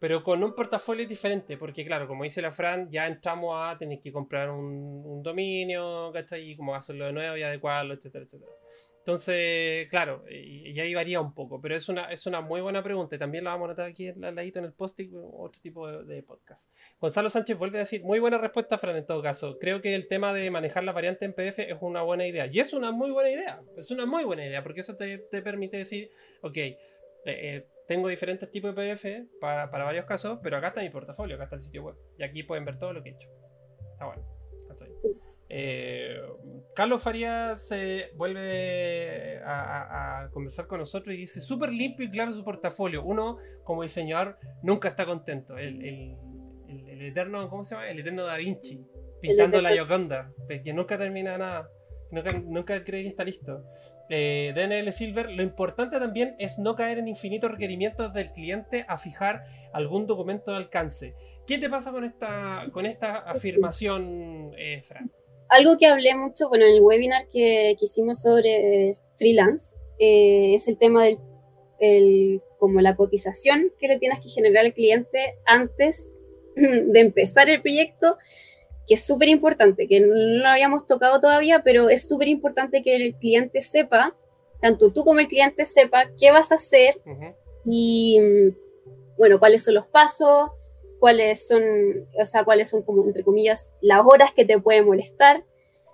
pero con un portafolio diferente, porque claro, como dice la Fran, ya entramos a tener que comprar un, un dominio, ¿cachai? Y cómo hacerlo de nuevo y adecuarlo, etcétera, etcétera. Entonces, claro, y, ahí varía un poco, pero es una, es una muy buena pregunta y también la vamos a notar aquí al ladito en el post otro tipo de, podcast. Gonzalo Sánchez vuelve a decir, muy buena respuesta, Fran, en todo caso. Creo que el tema de manejar la variante en PDF es una buena idea. Y es una muy buena idea, es una muy buena idea, porque eso te, permite decir, ok, eh, eh, tengo diferentes tipos de PDF para, varios casos, pero acá está mi portafolio, acá está el sitio web. Y aquí pueden ver todo lo que he hecho. Está bueno. Eh, Carlos Farías eh, vuelve a, conversar con nosotros y dice, súper limpio y claro su portafolio. Uno, como diseñador, nunca está contento. El, eterno, ¿cómo se llama? El eterno Da Vinci, pintando la Yoconda, que nunca termina nada, nunca, nunca cree que está listo. Eh, DNL Silver, lo importante también es no caer en infinitos requerimientos del cliente a fijar algún documento de alcance. ¿Qué te pasa con esta, con esta afirmación, eh, Fran? algo que hablé mucho, en el webinar que, hicimos sobre freelance, eh, es el tema del, como la cotización que le tienes que generar al cliente antes de empezar el proyecto, que es súper importante, que no lo habíamos tocado todavía, pero es súper importante que el cliente sepa, tanto tú como el cliente sepa qué vas a hacer y, bueno, cuáles son los pasos, cuáles son, o sea, cuáles son como entre comillas las horas que te pueden molestar,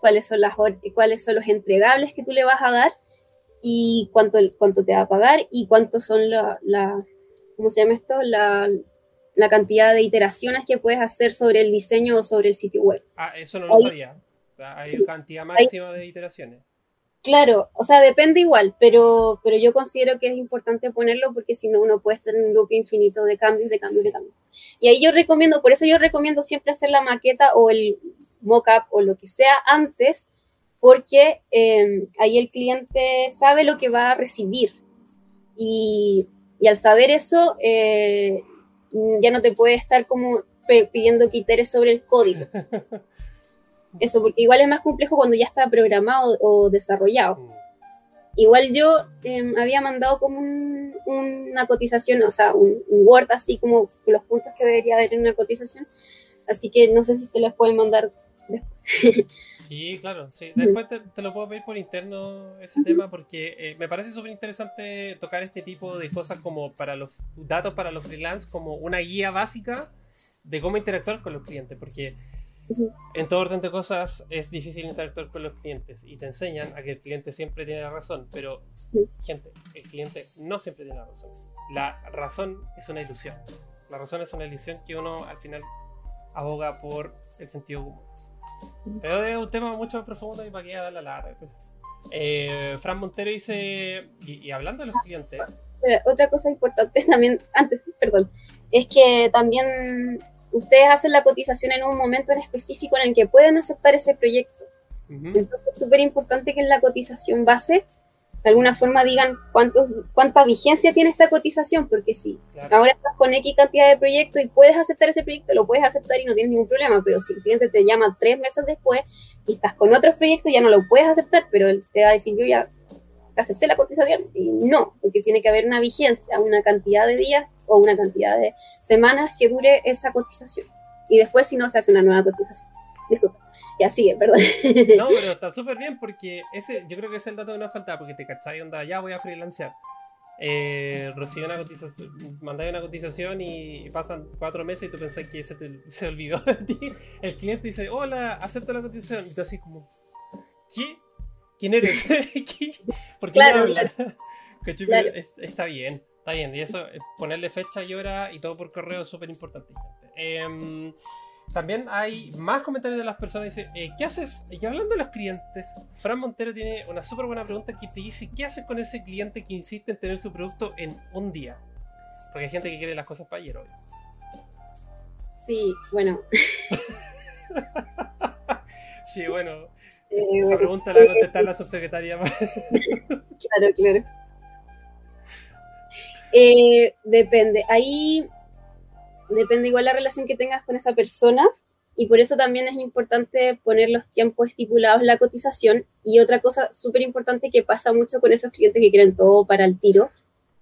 cuáles son las cuáles son los entregables que tú le vas a dar y cuánto, cuánto te va a pagar y cuántos son la, la ¿cómo se llama esto? La, la, cantidad de iteraciones que puedes hacer sobre el diseño o sobre el sitio web. Ah, eso no lo sabía. hay cantidad máxima de iteraciones. Claro, o sea, depende igual, pero, pero yo considero que es importante ponerlo porque si no uno puede estar en un loop infinito de cambios, de cambios, de cambios. Y ahí yo recomiendo, por eso yo recomiendo siempre hacer la maqueta o el mockup o lo que sea antes, porque em, ahí el cliente sabe lo que va a recibir. Y, y al saber eso, eh, ya no te puede estar como pidiendo que iteres sobre el código. Eso, porque igual es más complejo cuando ya está programado o desarrollado. Mm. Igual yo em, había mandado como una cotización, o sea, un, Word así como los puntos que debería haber en una cotización. Así que no sé si se les puede mandar Sí, claro, sí. Después te, lo puedo pedir por interno ese tema porque eh, me parece súper interesante tocar este tipo de cosas como para los datos para los freelance, como una guía básica de cómo interactuar con los clientes, porque en todo orden de cosas es difícil interactuar con los clientes y te enseñan a que el cliente siempre tiene la razón, pero gente, el cliente no siempre tiene la razón. La razón es una ilusión. La razón es una ilusión que uno al final aboga por el sentido común. Pero es un tema mucho más profundo y para que dar la larga. Eh, Fran Montero dice, y, hablando de los clientes... otra cosa importante también, antes, perdón, es que también ustedes hacen la cotización en un momento en específico en el que pueden aceptar ese proyecto. Entonces es súper importante que en la cotización base de alguna forma digan cuánto, cuánta vigencia tiene esta cotización, porque si ahora estás con X cantidad de proyectos y puedes aceptar ese proyecto, lo puedes aceptar y no tienes ningún problema, pero si el cliente te llama tres meses después y estás con otros proyectos, ya no lo puedes aceptar, pero él te va a decir, yo ya acepté la cotización y no, porque tiene que haber una vigencia, una cantidad de días o una cantidad de semanas que dure esa cotización. Y después si no se hace una nueva cotización. Disculpa. Ya sigue, perdón. No, pero está súper bien porque ese, yo creo que es el dato que nos falta, porque te cachai, onda, ya voy a freelancear. Eh, recibí una cotización, mandé una cotización y pasan cuatro meses y tú pensás que se, te, se olvidó de ti. El cliente dice, hola, acepto la cotización. Y tú así como, ¿qué? ¿Quién eres? ¿Por qué claro, Está bien, está bien. Y eso, eh, ponerle fecha y hora y todo por correo es súper importante, em, también hay más comentarios de las personas. Dice, eh, ¿qué haces? Y hablando de los clientes, Fran Montero tiene una súper buena pregunta que te dice, ¿qué haces con ese cliente que insiste en tener su producto en un día? Porque hay gente que quiere las cosas para ayer hoy. Sí, bueno. sí, bueno. Eh, esa pregunta la va a contestar la subsecretaria. claro, claro. Eh, depende. Ahí depende igual la relación que tengas con esa persona y por eso también es importante poner los tiempos estipulados en la cotización. Y otra cosa súper importante que pasa mucho con esos clientes que quieren todo para el tiro,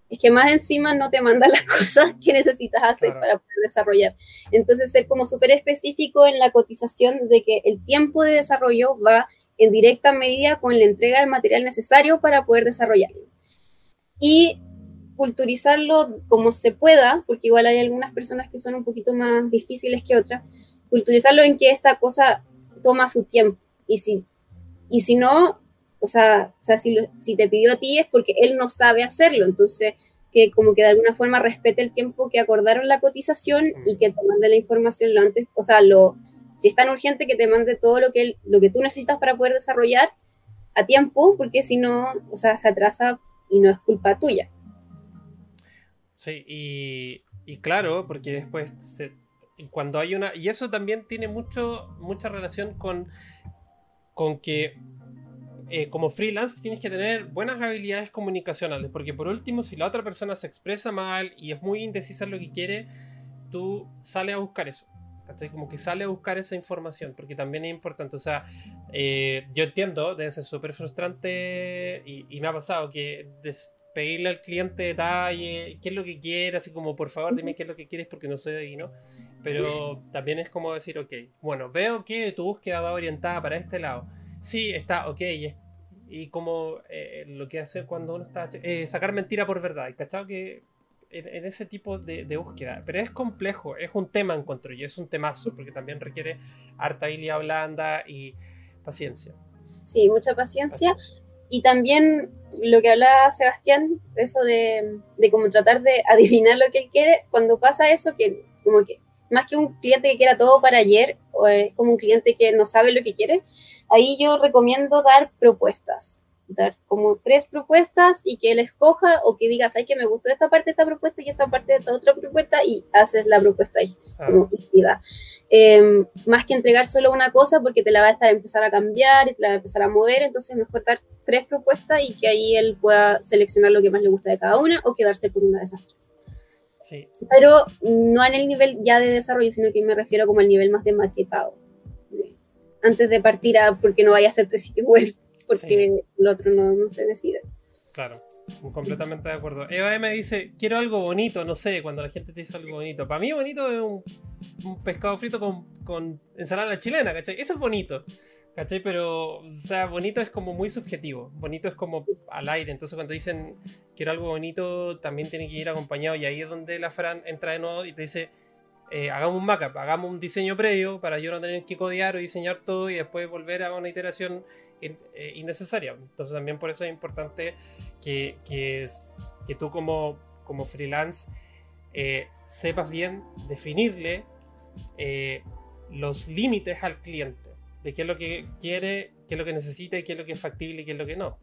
es que más encima no te mandan las cosas que necesitas hacer para poder desarrollar. Entonces, ser como súper específico en la cotización de que el tiempo de desarrollo va en directa medida con la entrega del material necesario para poder desarrollarlo. Y culturizarlo como se pueda, porque igual hay algunas personas que son un poquito más difíciles que otras, culturizarlo en que esta cosa toma su tiempo. Y si, y si no, o sea, o sea si, si te pidió a ti es porque él no sabe hacerlo. Entonces, que como que de alguna forma respete el tiempo que acordaron la cotización y que te mande la información lo antes, o sea, lo, si es tan urgente que te mande todo lo que, lo que tú necesitas para poder desarrollar a tiempo, porque si no, o sea, se atrasa y no es culpa tuya. Sí, y, claro, porque después cuando hay una... Y eso también tiene mucho, mucha relación con, con que eh, como freelance tienes que tener buenas habilidades comunicacionales, porque por último, si la otra persona se expresa mal y es muy indecisa lo que quiere, tú sales a buscar eso. Como que sale a buscar esa información, porque también es importante. O sea, eh, yo entiendo, debe ser súper frustrante y, y, me ha pasado que pedirle al cliente detalle, qué es lo que quiere, así como por favor dime qué es lo que quieres porque no sé ahí, ¿no? Pero también es como decir, ok, bueno, veo que tu búsqueda va orientada para este lado. Sí, está, ok, y, como eh, lo que hace cuando uno está... Eh, sacar mentira por verdad, ¿cachado? Que en, ese tipo de, búsqueda. Pero es complejo, es un tema encuentro y es un temazo, porque también requiere harta habilidad blanda y paciencia. Sí, mucha paciencia. Y también lo que hablaba Sebastián, eso de, de como tratar de adivinar lo que él quiere, cuando pasa eso, que como que más que un cliente que quiera todo para ayer, o es como un cliente que no sabe lo que quiere, ahí yo recomiendo dar propuestas dar como tres propuestas y que él escoja o que digas, ay, que me gustó esta parte de esta propuesta y esta parte de esta otra propuesta y haces la propuesta ahí, ah. como eh, más que entregar solo una cosa porque te la va a estar a empezar a cambiar y te la va a empezar a mover, entonces mejor dar tres propuestas y que ahí él pueda seleccionar lo que más le gusta de cada una o quedarse con una de esas tres. Sí. Pero no en el nivel ya de desarrollo, sino que me refiero como al nivel más de maquetado. Antes de partir a porque no vaya a de sitio web porque el otro no, se decide. Claro. Completamente de acuerdo. Eva me dice, quiero algo bonito, no sé, cuando la gente te dice algo bonito. Para mí bonito es un, pescado frito con, con, ensalada chilena, ¿cachai? Eso es bonito. ¿Cachai? Pero, o sea, bonito es como muy subjetivo. Bonito es como al aire. Entonces, cuando dicen quiero algo bonito, también tiene que ir acompañado. Y ahí es donde la Fran entra de nuevo y te dice: eh, hagamos un mockup, hagamos un diseño previo para yo no tener que codear o diseñar todo y después volver a una iteración eh, innecesaria. Entonces, también por eso es importante que, que, que tú, como, como freelance, eh, sepas bien definirle los límites al cliente de qué es lo que quiere, qué es lo que necesita y qué es lo que es factible y qué es lo que no.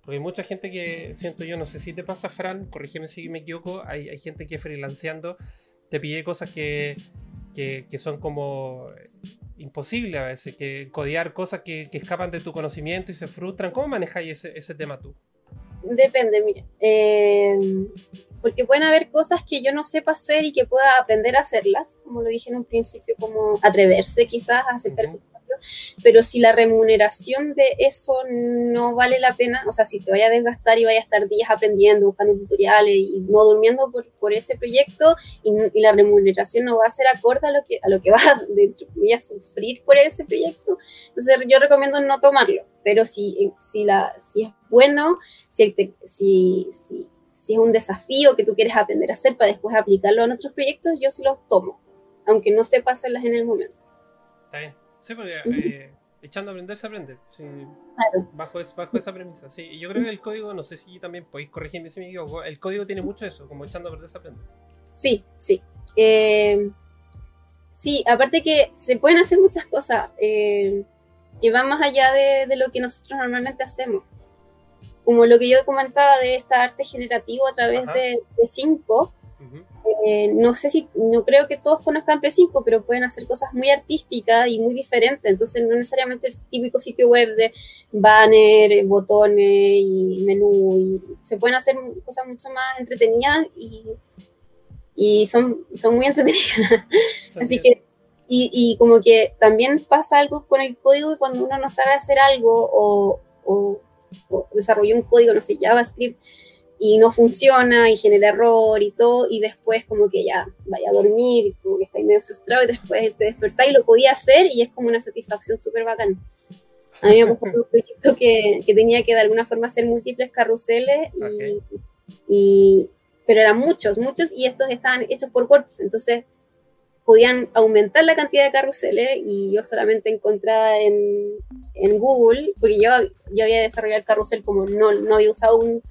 Porque hay mucha gente que, siento yo, no sé si te pasa, Fran, corrígeme si me equivoco, hay, hay gente que freelanceando te pide cosas que, que, que, son como imposibles a veces, que codear cosas que, que, escapan de tu conocimiento y se frustran. ¿Cómo manejáis ese, ese tema tú? Depende, mire. Eh, porque pueden haber cosas que yo no sepa hacer y que pueda aprender a hacerlas, como lo dije en un principio, como atreverse quizás a aceptar uh pero si la remuneración de eso no vale la pena, o sea, si te vaya a desgastar y vaya a estar días aprendiendo, buscando tutoriales y no durmiendo por, por ese proyecto y, la remuneración no va a ser acorde a lo que, a lo que vas a, sufrir por ese proyecto, entonces yo recomiendo no tomarlo, pero si, si, la, si es bueno, si, si, si, si es un desafío que tú quieres aprender a hacer para después aplicarlo en otros proyectos, yo sí los tomo, aunque no sepa hacerlas en el momento. Está bien. Sí, porque eh, echando a aprender se aprende. bajo, bajo esa premisa. Sí, yo creo que el código, no sé si también podéis corregirme si me equivoco, el código tiene mucho eso, como echando a aprender se aprende. Sí, sí. Eh, sí, aparte que se pueden hacer muchas cosas eh, que van más allá de, lo que nosotros normalmente hacemos. Como lo que yo comentaba de esta arte generativo a través de, de 5, eh, no sé si, no creo que todos conozcan P5, pero pueden hacer cosas muy artísticas y muy diferentes. Entonces, no necesariamente el típico sitio web de banner, botones y menú. Y se pueden hacer cosas mucho más entretenidas y, y son, son muy entretenidas. Así que, y, y, como que también pasa algo con el código cuando uno no sabe hacer algo o, o, o desarrolló un código, no sé, JavaScript y no funciona y genera error y todo, y después como que ya vaya a dormir, como que estáis medio frustrado y después te despertáis y lo podía hacer y es como una satisfacción súper bacana. A mí me pasó un proyecto que, que, tenía que de alguna forma hacer múltiples carruseles, y, pero eran muchos, muchos, y estos estaban hechos por cuerpos, entonces podían aumentar la cantidad de carruseles y yo solamente encontraba en, en Google, porque yo, yo había desarrollado el carrusel como no, no había usado un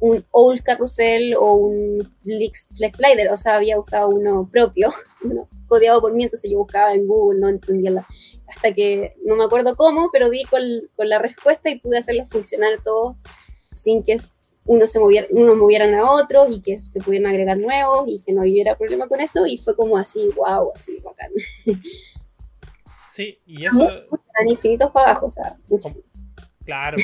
un old carrusel o un flex, slider, o sea, había usado uno propio, uno codeado por mí, entonces yo buscaba en Google, no entendía la, hasta que no me acuerdo cómo, pero di con, con, la respuesta y pude hacerlo funcionar todo sin que uno se moviera, uno movieran a otro y que se pudieran agregar nuevos y que no hubiera problema con eso y fue como así, wow, así bacán. Sí, y eso... Eran infinitos para abajo, o sea, muchísimos. Claro,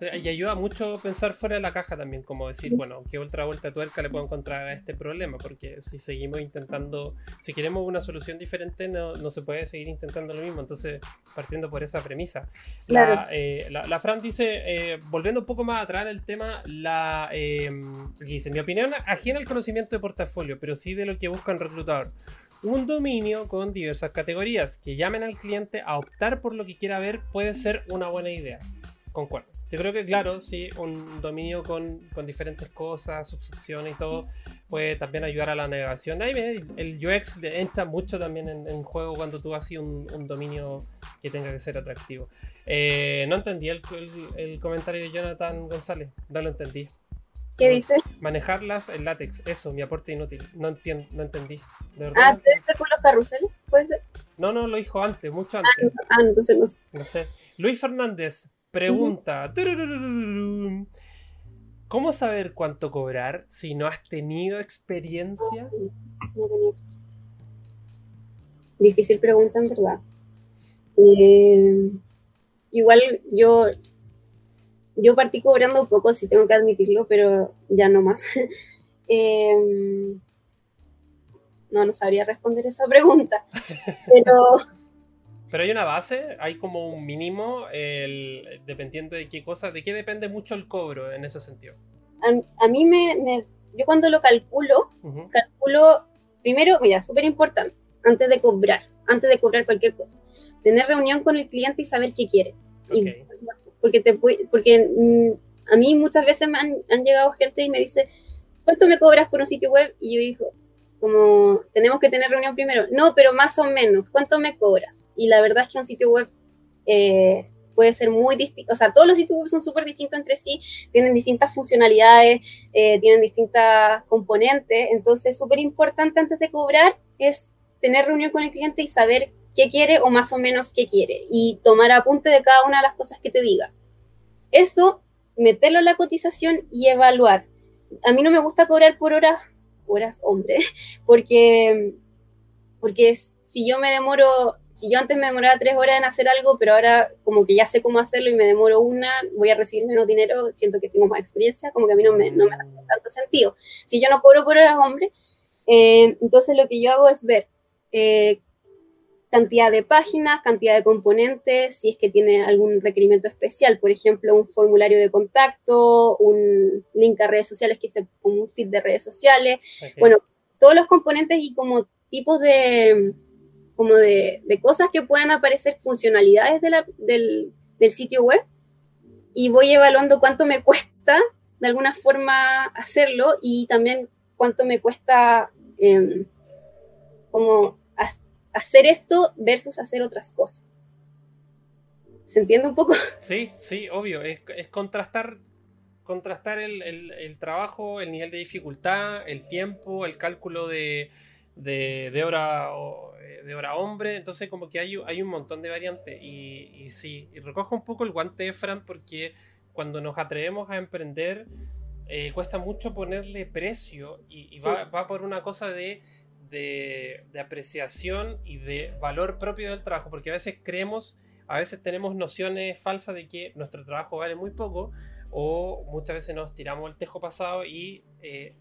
y ayuda mucho pensar fuera de la caja también, como decir, bueno, ¿qué otra vuelta tuerca le puedo encontrar a este problema? Porque si seguimos intentando, si queremos una solución diferente, no, no se puede seguir intentando lo mismo. Entonces, partiendo por esa premisa. La, eh, la, Fran dice, eh, volviendo un poco más atrás en el tema, la, eh, dice, mi opinión ajena al conocimiento de portafolio, pero sí de lo que busca un reclutador. Un dominio con diversas categorías que llamen al cliente a optar por lo que quiera ver puede ser una buena idea concuerdo. Yo creo que, claro, sí, un dominio con, con diferentes cosas, subsecciones y todo, puede también ayudar a la navegación. Ahí el UX entra mucho también en, juego cuando tú haces un, un, dominio que tenga que ser atractivo. Eh, no entendí el, el, comentario de Jonathan González, no lo entendí. ¿Qué dice? Manejarlas en látex, eso, mi aporte inútil. No entiendo, no entendí. ah, ¿debe ser por los carruseles? ¿Puede ser? No, no, lo dijo antes, mucho antes. Ah, ah entonces no sé. No sé. Luis Fernández, Pregunta. ¿Cómo saber cuánto cobrar si no has tenido experiencia? Difícil pregunta, en verdad. Igual yo, yo partí cobrando poco, si tengo que admitirlo, pero ya no más. No, no sabría responder esa pregunta. Pero pero hay una base, hay como un mínimo, el, dependiendo de qué cosa, de qué depende mucho el cobro en ese sentido. a, mí me, yo cuando lo calculo, calculo primero, mira, súper importante, antes de cobrar, antes de cobrar cualquier cosa, tener reunión con el cliente y saber qué quiere. porque te, porque mm, a mí muchas veces me han, han, llegado gente y me dice, ¿cuánto me cobras por un sitio web? Y yo digo, como, tenemos que tener reunión primero. No, pero más o menos, ¿cuánto me cobras? Y la verdad es que un sitio web eh, puede ser muy distinto, o sea, todos los sitios web son súper distintos entre sí, tienen distintas funcionalidades, eh, tienen distintas componentes, entonces súper importante antes de cobrar es tener reunión con el cliente y saber qué quiere o más o menos qué quiere y tomar apunte de cada una de las cosas que te diga. Eso, meterlo en la cotización y evaluar. A mí no me gusta cobrar por horas, horas hombre, porque, porque si yo me demoro si yo antes me demoraba tres horas en hacer algo, pero ahora como que ya sé cómo hacerlo y me demoro una, voy a recibir menos dinero, siento que tengo más experiencia, como que a mí no me, no me da tanto sentido. Si yo no cobro por horas, hombre, eh, entonces lo que yo hago es ver eh, cantidad de páginas, cantidad de componentes, si es que tiene algún requerimiento especial, por ejemplo, un formulario de contacto, un link a redes sociales que es un feed de redes sociales, bueno, todos los componentes y como tipos de como de, cosas que puedan aparecer, funcionalidades del, sitio web, y voy evaluando cuánto me cuesta de alguna forma hacerlo y también cuánto me cuesta em, como hacer esto versus hacer otras cosas. ¿Se entiende un poco? Sí, sí, obvio. Es, contrastar, contrastar el, el, trabajo, el nivel de dificultad, el tiempo, el cálculo de, de, de hora eh, de hora hombre, entonces como que hay, hay un montón de variantes y, y sí, y recojo un poco el guante de Fran porque cuando nos atrevemos a emprender eh, cuesta mucho ponerle precio y, va, va, por una cosa de, de, de, apreciación y de valor propio del trabajo, porque a veces creemos, a veces tenemos nociones falsas de que nuestro trabajo vale muy poco o muchas veces nos tiramos el tejo pasado y eh,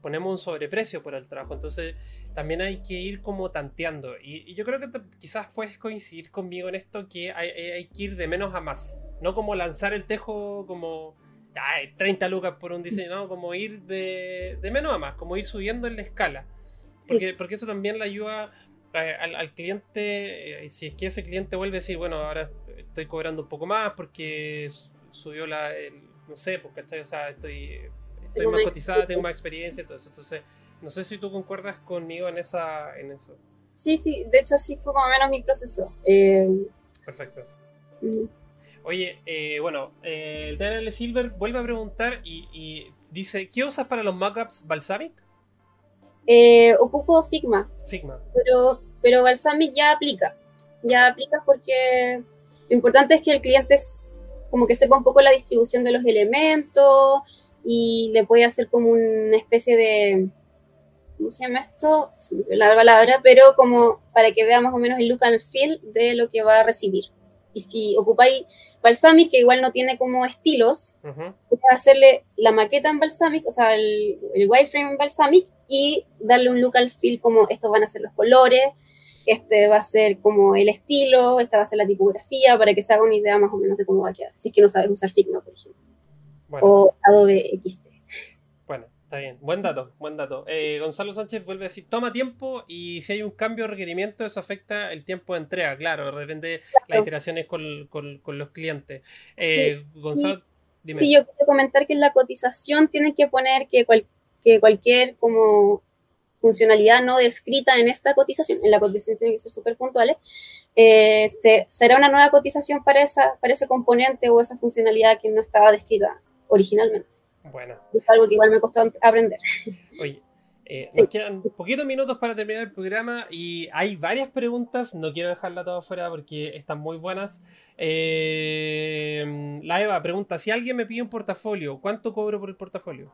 ponemos un sobreprecio por el trabajo. Entonces también hay que ir como tanteando. Y, yo creo que quizás puedes coincidir conmigo en esto que hay, que ir de menos a más. No como lanzar el tejo como 30 lucas por un diseño, no, como ir de, menos a más, como ir subiendo en la escala. Porque, porque eso también le ayuda al, cliente, eh, si es que ese cliente vuelve a decir, bueno, ahora estoy cobrando un poco más porque subió la, no sé, porque o sea, estoy estoy más cotizada, tengo más experiencia, todo eso. Entonces, no sé si tú concuerdas conmigo en, esa, en eso. Sí, sí, de hecho así fue más o menos mi proceso. Eh, Perfecto. Oye, eh, bueno, eh, el Daniel Silver vuelve a preguntar y, dice, ¿qué usas para los mockups Balsamic? Ocupo Figma. Figma. Pero, pero Balsamic ya aplica. Ya aplica porque lo importante es que el cliente como que sepa un poco la distribución de los elementos, y le puede hacer como una especie de, ¿cómo se llama esto? La palabra, pero como para que vea más o menos el look and feel de lo que va a recibir. Y si ocupáis Balsamic, que igual no tiene como estilos, uh hacerle la maqueta en Balsamic, o sea, el, el wireframe en Balsamic, y darle un look and feel como estos van a ser los colores, este va a ser como el estilo, esta va a ser la tipografía, para que se haga una idea más o menos de cómo va a quedar, si es que no sabes usar Figma, por ejemplo. O Adobe XD. Bueno, está bien. Buen dato, buen dato. Eh, Gonzalo Sánchez vuelve a decir, toma tiempo y si hay un cambio de requerimiento, eso afecta el tiempo de entrega. Claro, depende las iteraciones con, los clientes. Eh, Gonzalo, dime. Sí, yo quiero comentar que en la cotización tiene que poner que, que cualquier como funcionalidad no descrita en esta cotización, en la cotización tiene que ser súper puntuales, eh, será una nueva cotización para, esa, para ese componente o esa funcionalidad que no estaba descrita originalmente. Bueno. Es algo que igual me costó aprender. Oye, eh, nos quedan poquitos minutos para terminar el programa y hay varias preguntas, no quiero dejarla toda fuera porque están muy buenas. Eh, la Eva pregunta, si alguien me pide un portafolio, ¿cuánto cobro por el portafolio?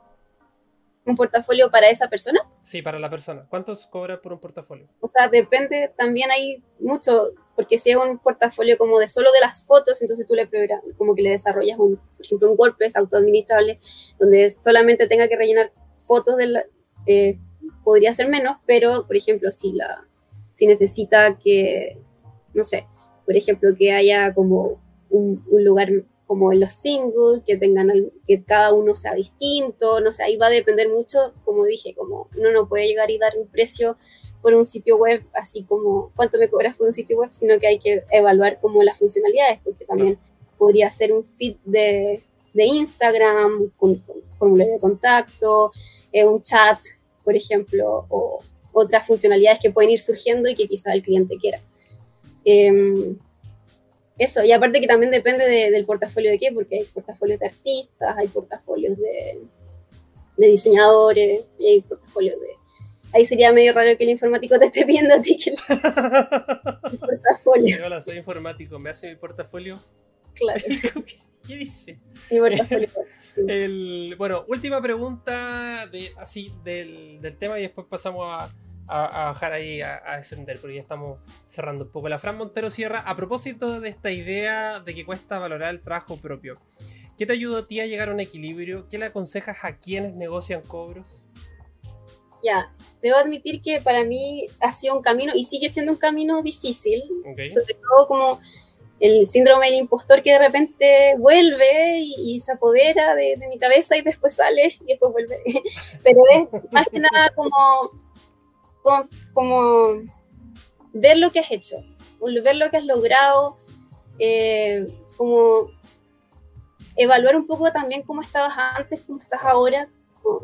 Un portafolio para esa persona? Sí, para la persona. ¿Cuántos cobra por un portafolio? O sea, depende, también hay mucho, porque si es un portafolio como de solo de las fotos, entonces tú le como que le desarrollas un, por ejemplo, un WordPress autoadministrable, donde solamente tenga que rellenar fotos de la, eh, podría ser menos, pero por ejemplo, si la, si necesita que, no sé, por ejemplo, que haya como un, un lugar como en los singles, que tengan que cada uno sea distinto, no sé, ahí va a depender mucho, como dije, como uno no puede llegar y dar un precio por un sitio web así como cuánto me cobras por un sitio web, sino que hay que evaluar como las funcionalidades, porque también podría ser un feed de, de Instagram, con, formulario de contacto, eh, un chat, por ejemplo, o otras funcionalidades que pueden ir surgiendo y que quizá el cliente quiera. Em, eso, y aparte que también depende del portafolio de qué, porque hay portafolios de artistas, hay portafolios de, de diseñadores, y hay portafolios de... Ahí sería medio raro que el informático te esté viendo a ti que el, portafolio. hola, soy informático, ¿me hace mi portafolio? Claro. ¿Qué dice? Mi portafolio. El, bueno, última pregunta de, así del, del tema y después pasamos a, a, bajar ahí a, a, descender, porque ya estamos cerrando un poco. La Fran Montero cierra, a propósito de esta idea de que cuesta valorar el trabajo propio, ¿qué te ayudó a ti a llegar a un equilibrio? ¿Qué le aconsejas a quienes negocian cobros? Ya, debo admitir que para mí ha sido un camino y sigue siendo un camino difícil, sobre todo como el síndrome del impostor que de repente vuelve y, se apodera de, de, mi cabeza y después sale y después vuelve. Pero es más que nada como como, ver lo que has hecho, ver lo que has logrado, eh, como evaluar un poco también cómo estabas antes, cómo estás ahora.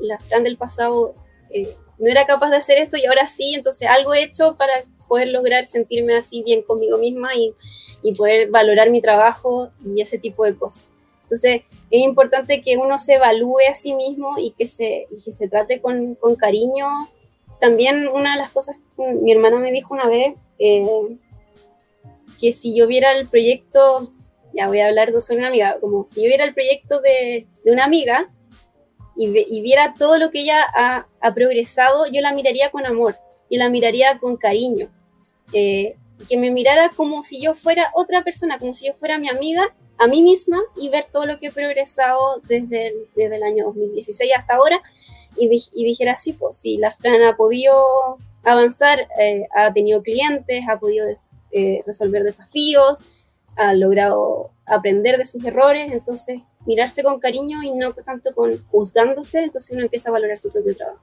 La Fran del pasado eh, no era capaz de hacer esto y ahora sí, entonces algo he hecho para poder lograr sentirme así bien conmigo misma y, poder valorar mi trabajo y ese tipo de cosas. Entonces, es importante que uno se evalúe a sí mismo y que se, que se trate con, con cariño también una de las cosas que mi hermana me dijo una vez, eh, que si yo viera el proyecto, ya voy a hablar de una amiga, como si yo viera el proyecto de, una amiga y, viera todo lo que ella ha, progresado, yo la miraría con amor, yo la miraría con cariño, eh, que me mirara como si yo fuera otra persona, como si yo fuera mi amiga, a mí misma y ver todo lo que he progresado desde desde el año 2016 hasta ahora y, dijera así, pues si la Fran ha podido avanzar, eh, ha tenido clientes, ha podido eh, resolver desafíos, ha logrado aprender de sus errores, entonces mirarse con cariño y no tanto con juzgándose, entonces uno empieza a valorar su propio trabajo.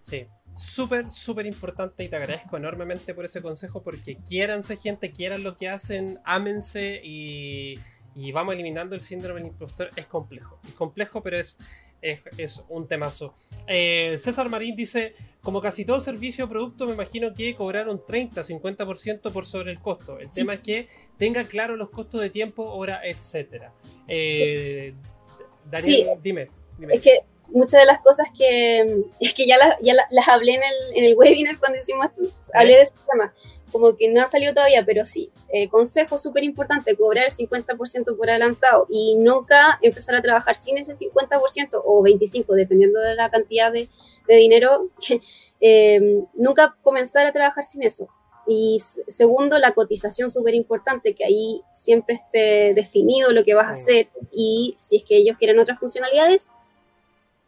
Sí, súper, súper importante y te agradezco enormemente por ese consejo porque quiéranse gente, quieran lo que hacen, ámense y, y vamos eliminando el síndrome del impostor. Es complejo, es complejo, pero es, es, un temazo. Eh, César Marín dice, como casi todo servicio o producto, me imagino que cobraron 30, 50% por sobre el costo. El tema es que tenga claro los costos de tiempo, hora, etc. Eh, Daniel, dime, Es que muchas de las cosas que, es que ya, ya las hablé en el, en el webinar cuando hicimos esto, hablé de ese tema como que no ha salido todavía, pero sí. Eh, consejo súper importante, cobrar el 50% por adelantado y nunca empezar a trabajar sin ese 50% o 25%, dependiendo de la cantidad de, dinero, eh, nunca comenzar a trabajar sin eso. Y segundo, la cotización súper importante, que ahí siempre esté definido lo que vas a hacer y si es que ellos quieren otras funcionalidades,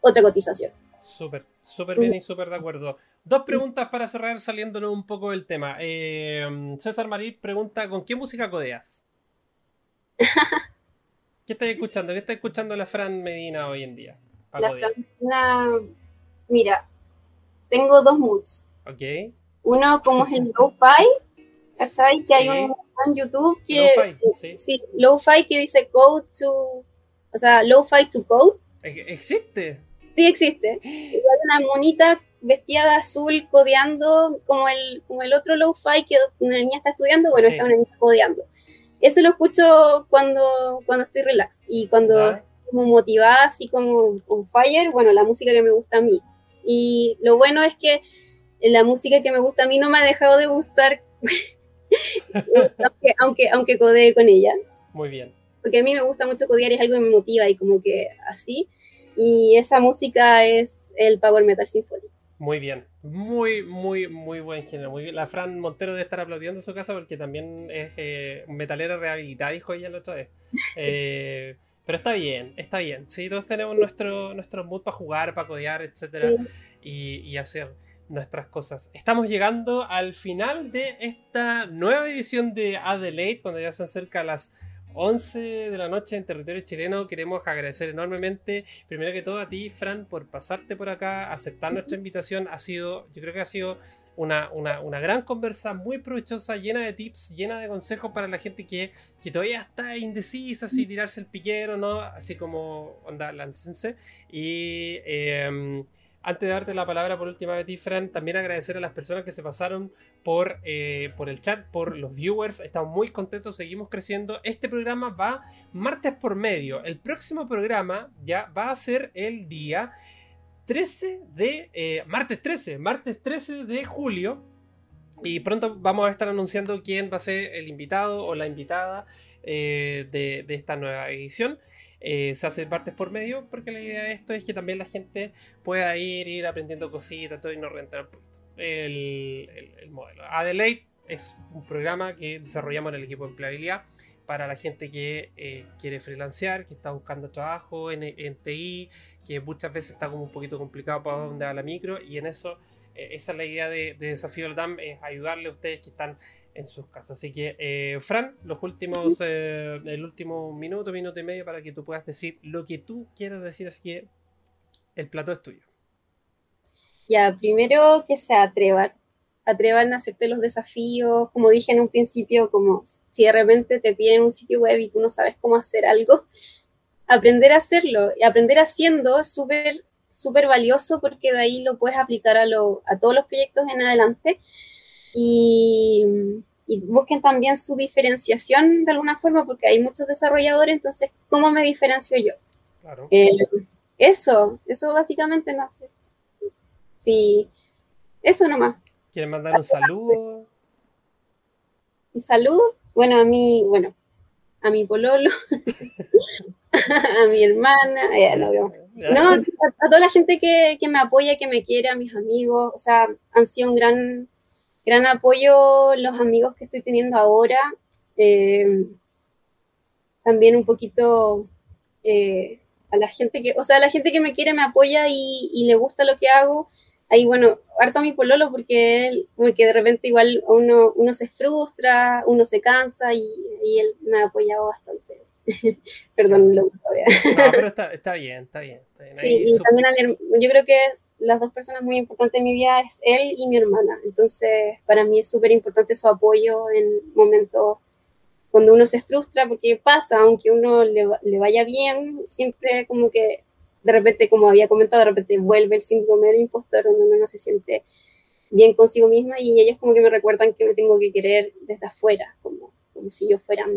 otra cotización. Súper, súper bien y súper de acuerdo. Dos preguntas para cerrar saliéndonos un poco del tema. Eh, César Marí pregunta, ¿con qué música codeas? ¿Qué estás escuchando? ¿Qué está escuchando la Fran Medina hoy en día? La Fran Medina, mira, tengo dos moods. Ok. Uno como es el lo-fi, ¿cachai? Que hay un en YouTube que... Lo-fi, sí. lo-fi que dice code to... O sea, lo-fi to code. ¿Existe? Sí, existe. Hay una monita vestida de azul codeando como el, como el otro low-fi que una niña está estudiando, bueno, está una niña codeando. Eso lo escucho cuando, cuando estoy relax y cuando estoy como motivada, así como on fire, bueno, la música que me gusta a mí. Y lo bueno es que la música que me gusta a mí no me ha dejado de gustar, aunque, aunque, aunque codee con ella. Muy bien. Porque a mí me gusta mucho codear, es algo que me motiva y como que así. Y esa música es el Power Metal Symphony. Muy bien, muy, muy, muy buen género. Muy bien. La Fran Montero debe estar aplaudiendo en su casa porque también es eh, metalera rehabilitada, dijo ella la otra vez. Eh, pero está bien, está bien. Sí, todos tenemos nuestro, nuestro mood para jugar, para codear, etcétera, y, y, hacer nuestras cosas. Estamos llegando al final de esta nueva edición de Adelaide, cuando ya se acerca las 11 de la noche en territorio chileno. Queremos agradecer enormemente, primero que todo a ti, Fran, por pasarte por acá, aceptar nuestra invitación. Ha sido, yo creo que ha sido una, gran conversa, muy provechosa, llena de tips, llena de consejos para la gente que, que todavía está indecisa si tirarse el piquero, ¿no? Así como onda, láncense. Y. Em, antes de darte la palabra por última vez, Fran, también agradecer a las personas que se pasaron por, eh, por el chat, por los viewers. Estamos muy contentos, seguimos creciendo. Este programa va martes por medio. El próximo programa ya va a ser el día 13 de... Eh, martes 13, martes 13 de julio. Y pronto vamos a estar anunciando quién va a ser el invitado o la invitada eh, de, de esta nueva edición. Eh, se hace partes por medio, porque la idea de esto es que también la gente pueda ir, ir aprendiendo cositas, todo y no rentar el, el, modelo. Adelaide es un programa que desarrollamos en el equipo de empleabilidad para la gente que eh, quiere freelancear, que está buscando trabajo en, en, TI, que muchas veces está como un poquito complicado para dónde va la micro, y en eso, eh, esa es la idea de, de Desafío Latam, es ayudarle a ustedes que están en sus casas. Así que, eh, Fran, los últimos, eh, el último minuto, minuto y medio para que tú puedas decir lo que tú quieras decir, así que el plato es tuyo. Ya, primero que se atrevan, atrevan a aceptar los desafíos, como dije en un principio, como si de repente te piden un sitio web y tú no sabes cómo hacer algo, aprender a hacerlo y aprender haciendo es súper súper valioso porque de ahí lo puedes aplicar a, lo, a todos los proyectos en adelante y, busquen también su diferenciación de alguna forma, porque hay muchos desarrolladores, entonces, ¿cómo me diferencio yo? Eh, eso, eso básicamente no sé. Sí, eso nomás. ¿Quieren mandar un saludo? Un saludo, bueno, a mí, bueno, a mi pololo, a mi hermana, no, no, a, toda la gente que, que, me apoya, que me quiere, a mis amigos, o sea, han sido un gran gran apoyo los amigos que estoy teniendo ahora. Eh, también un poquito eh, a la gente que, o sea, la gente que me quiere me apoya y, le gusta lo que hago. Ahí, bueno, harto a mi pololo porque él, porque de repente igual uno, uno se frustra, uno se cansa y, y él me ha apoyado bastante. Perdón, lo. No, pero está, está, bien, está bien. Sí, y también yo creo que las dos personas muy importantes en mi vida es él y mi hermana. Entonces, para mí es súper importante su apoyo en momentos cuando uno se frustra, porque pasa, aunque uno le, le, vaya bien, siempre como que de repente, como había comentado, de repente vuelve el síndrome del impostor, donde uno no se siente bien consigo misma y ellos como que me recuerdan que me tengo que querer desde afuera, como, como si yo fuera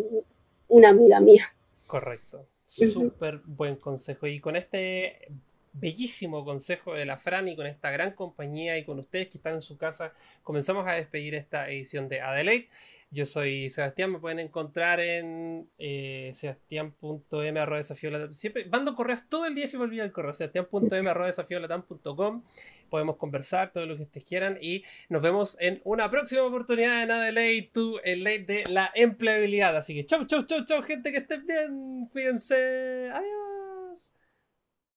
una amiga mía. Correcto. Súper buen consejo. Y con este bellísimo consejo de la Fran y con esta gran compañía y con ustedes que están en su casa, comenzamos a despedir esta edición de Adelaide. Yo soy Sebastián, me pueden encontrar en eh, sebastián.m Siempre mando correos todo el día si me olvida el correo. Sebastián.m Podemos conversar todo lo que ustedes quieran y nos vemos en una próxima oportunidad en Adelaide, tú, el late de la empleabilidad. Así que chau, chau, chau, chau, gente, que estén bien. Cuídense. Adiós.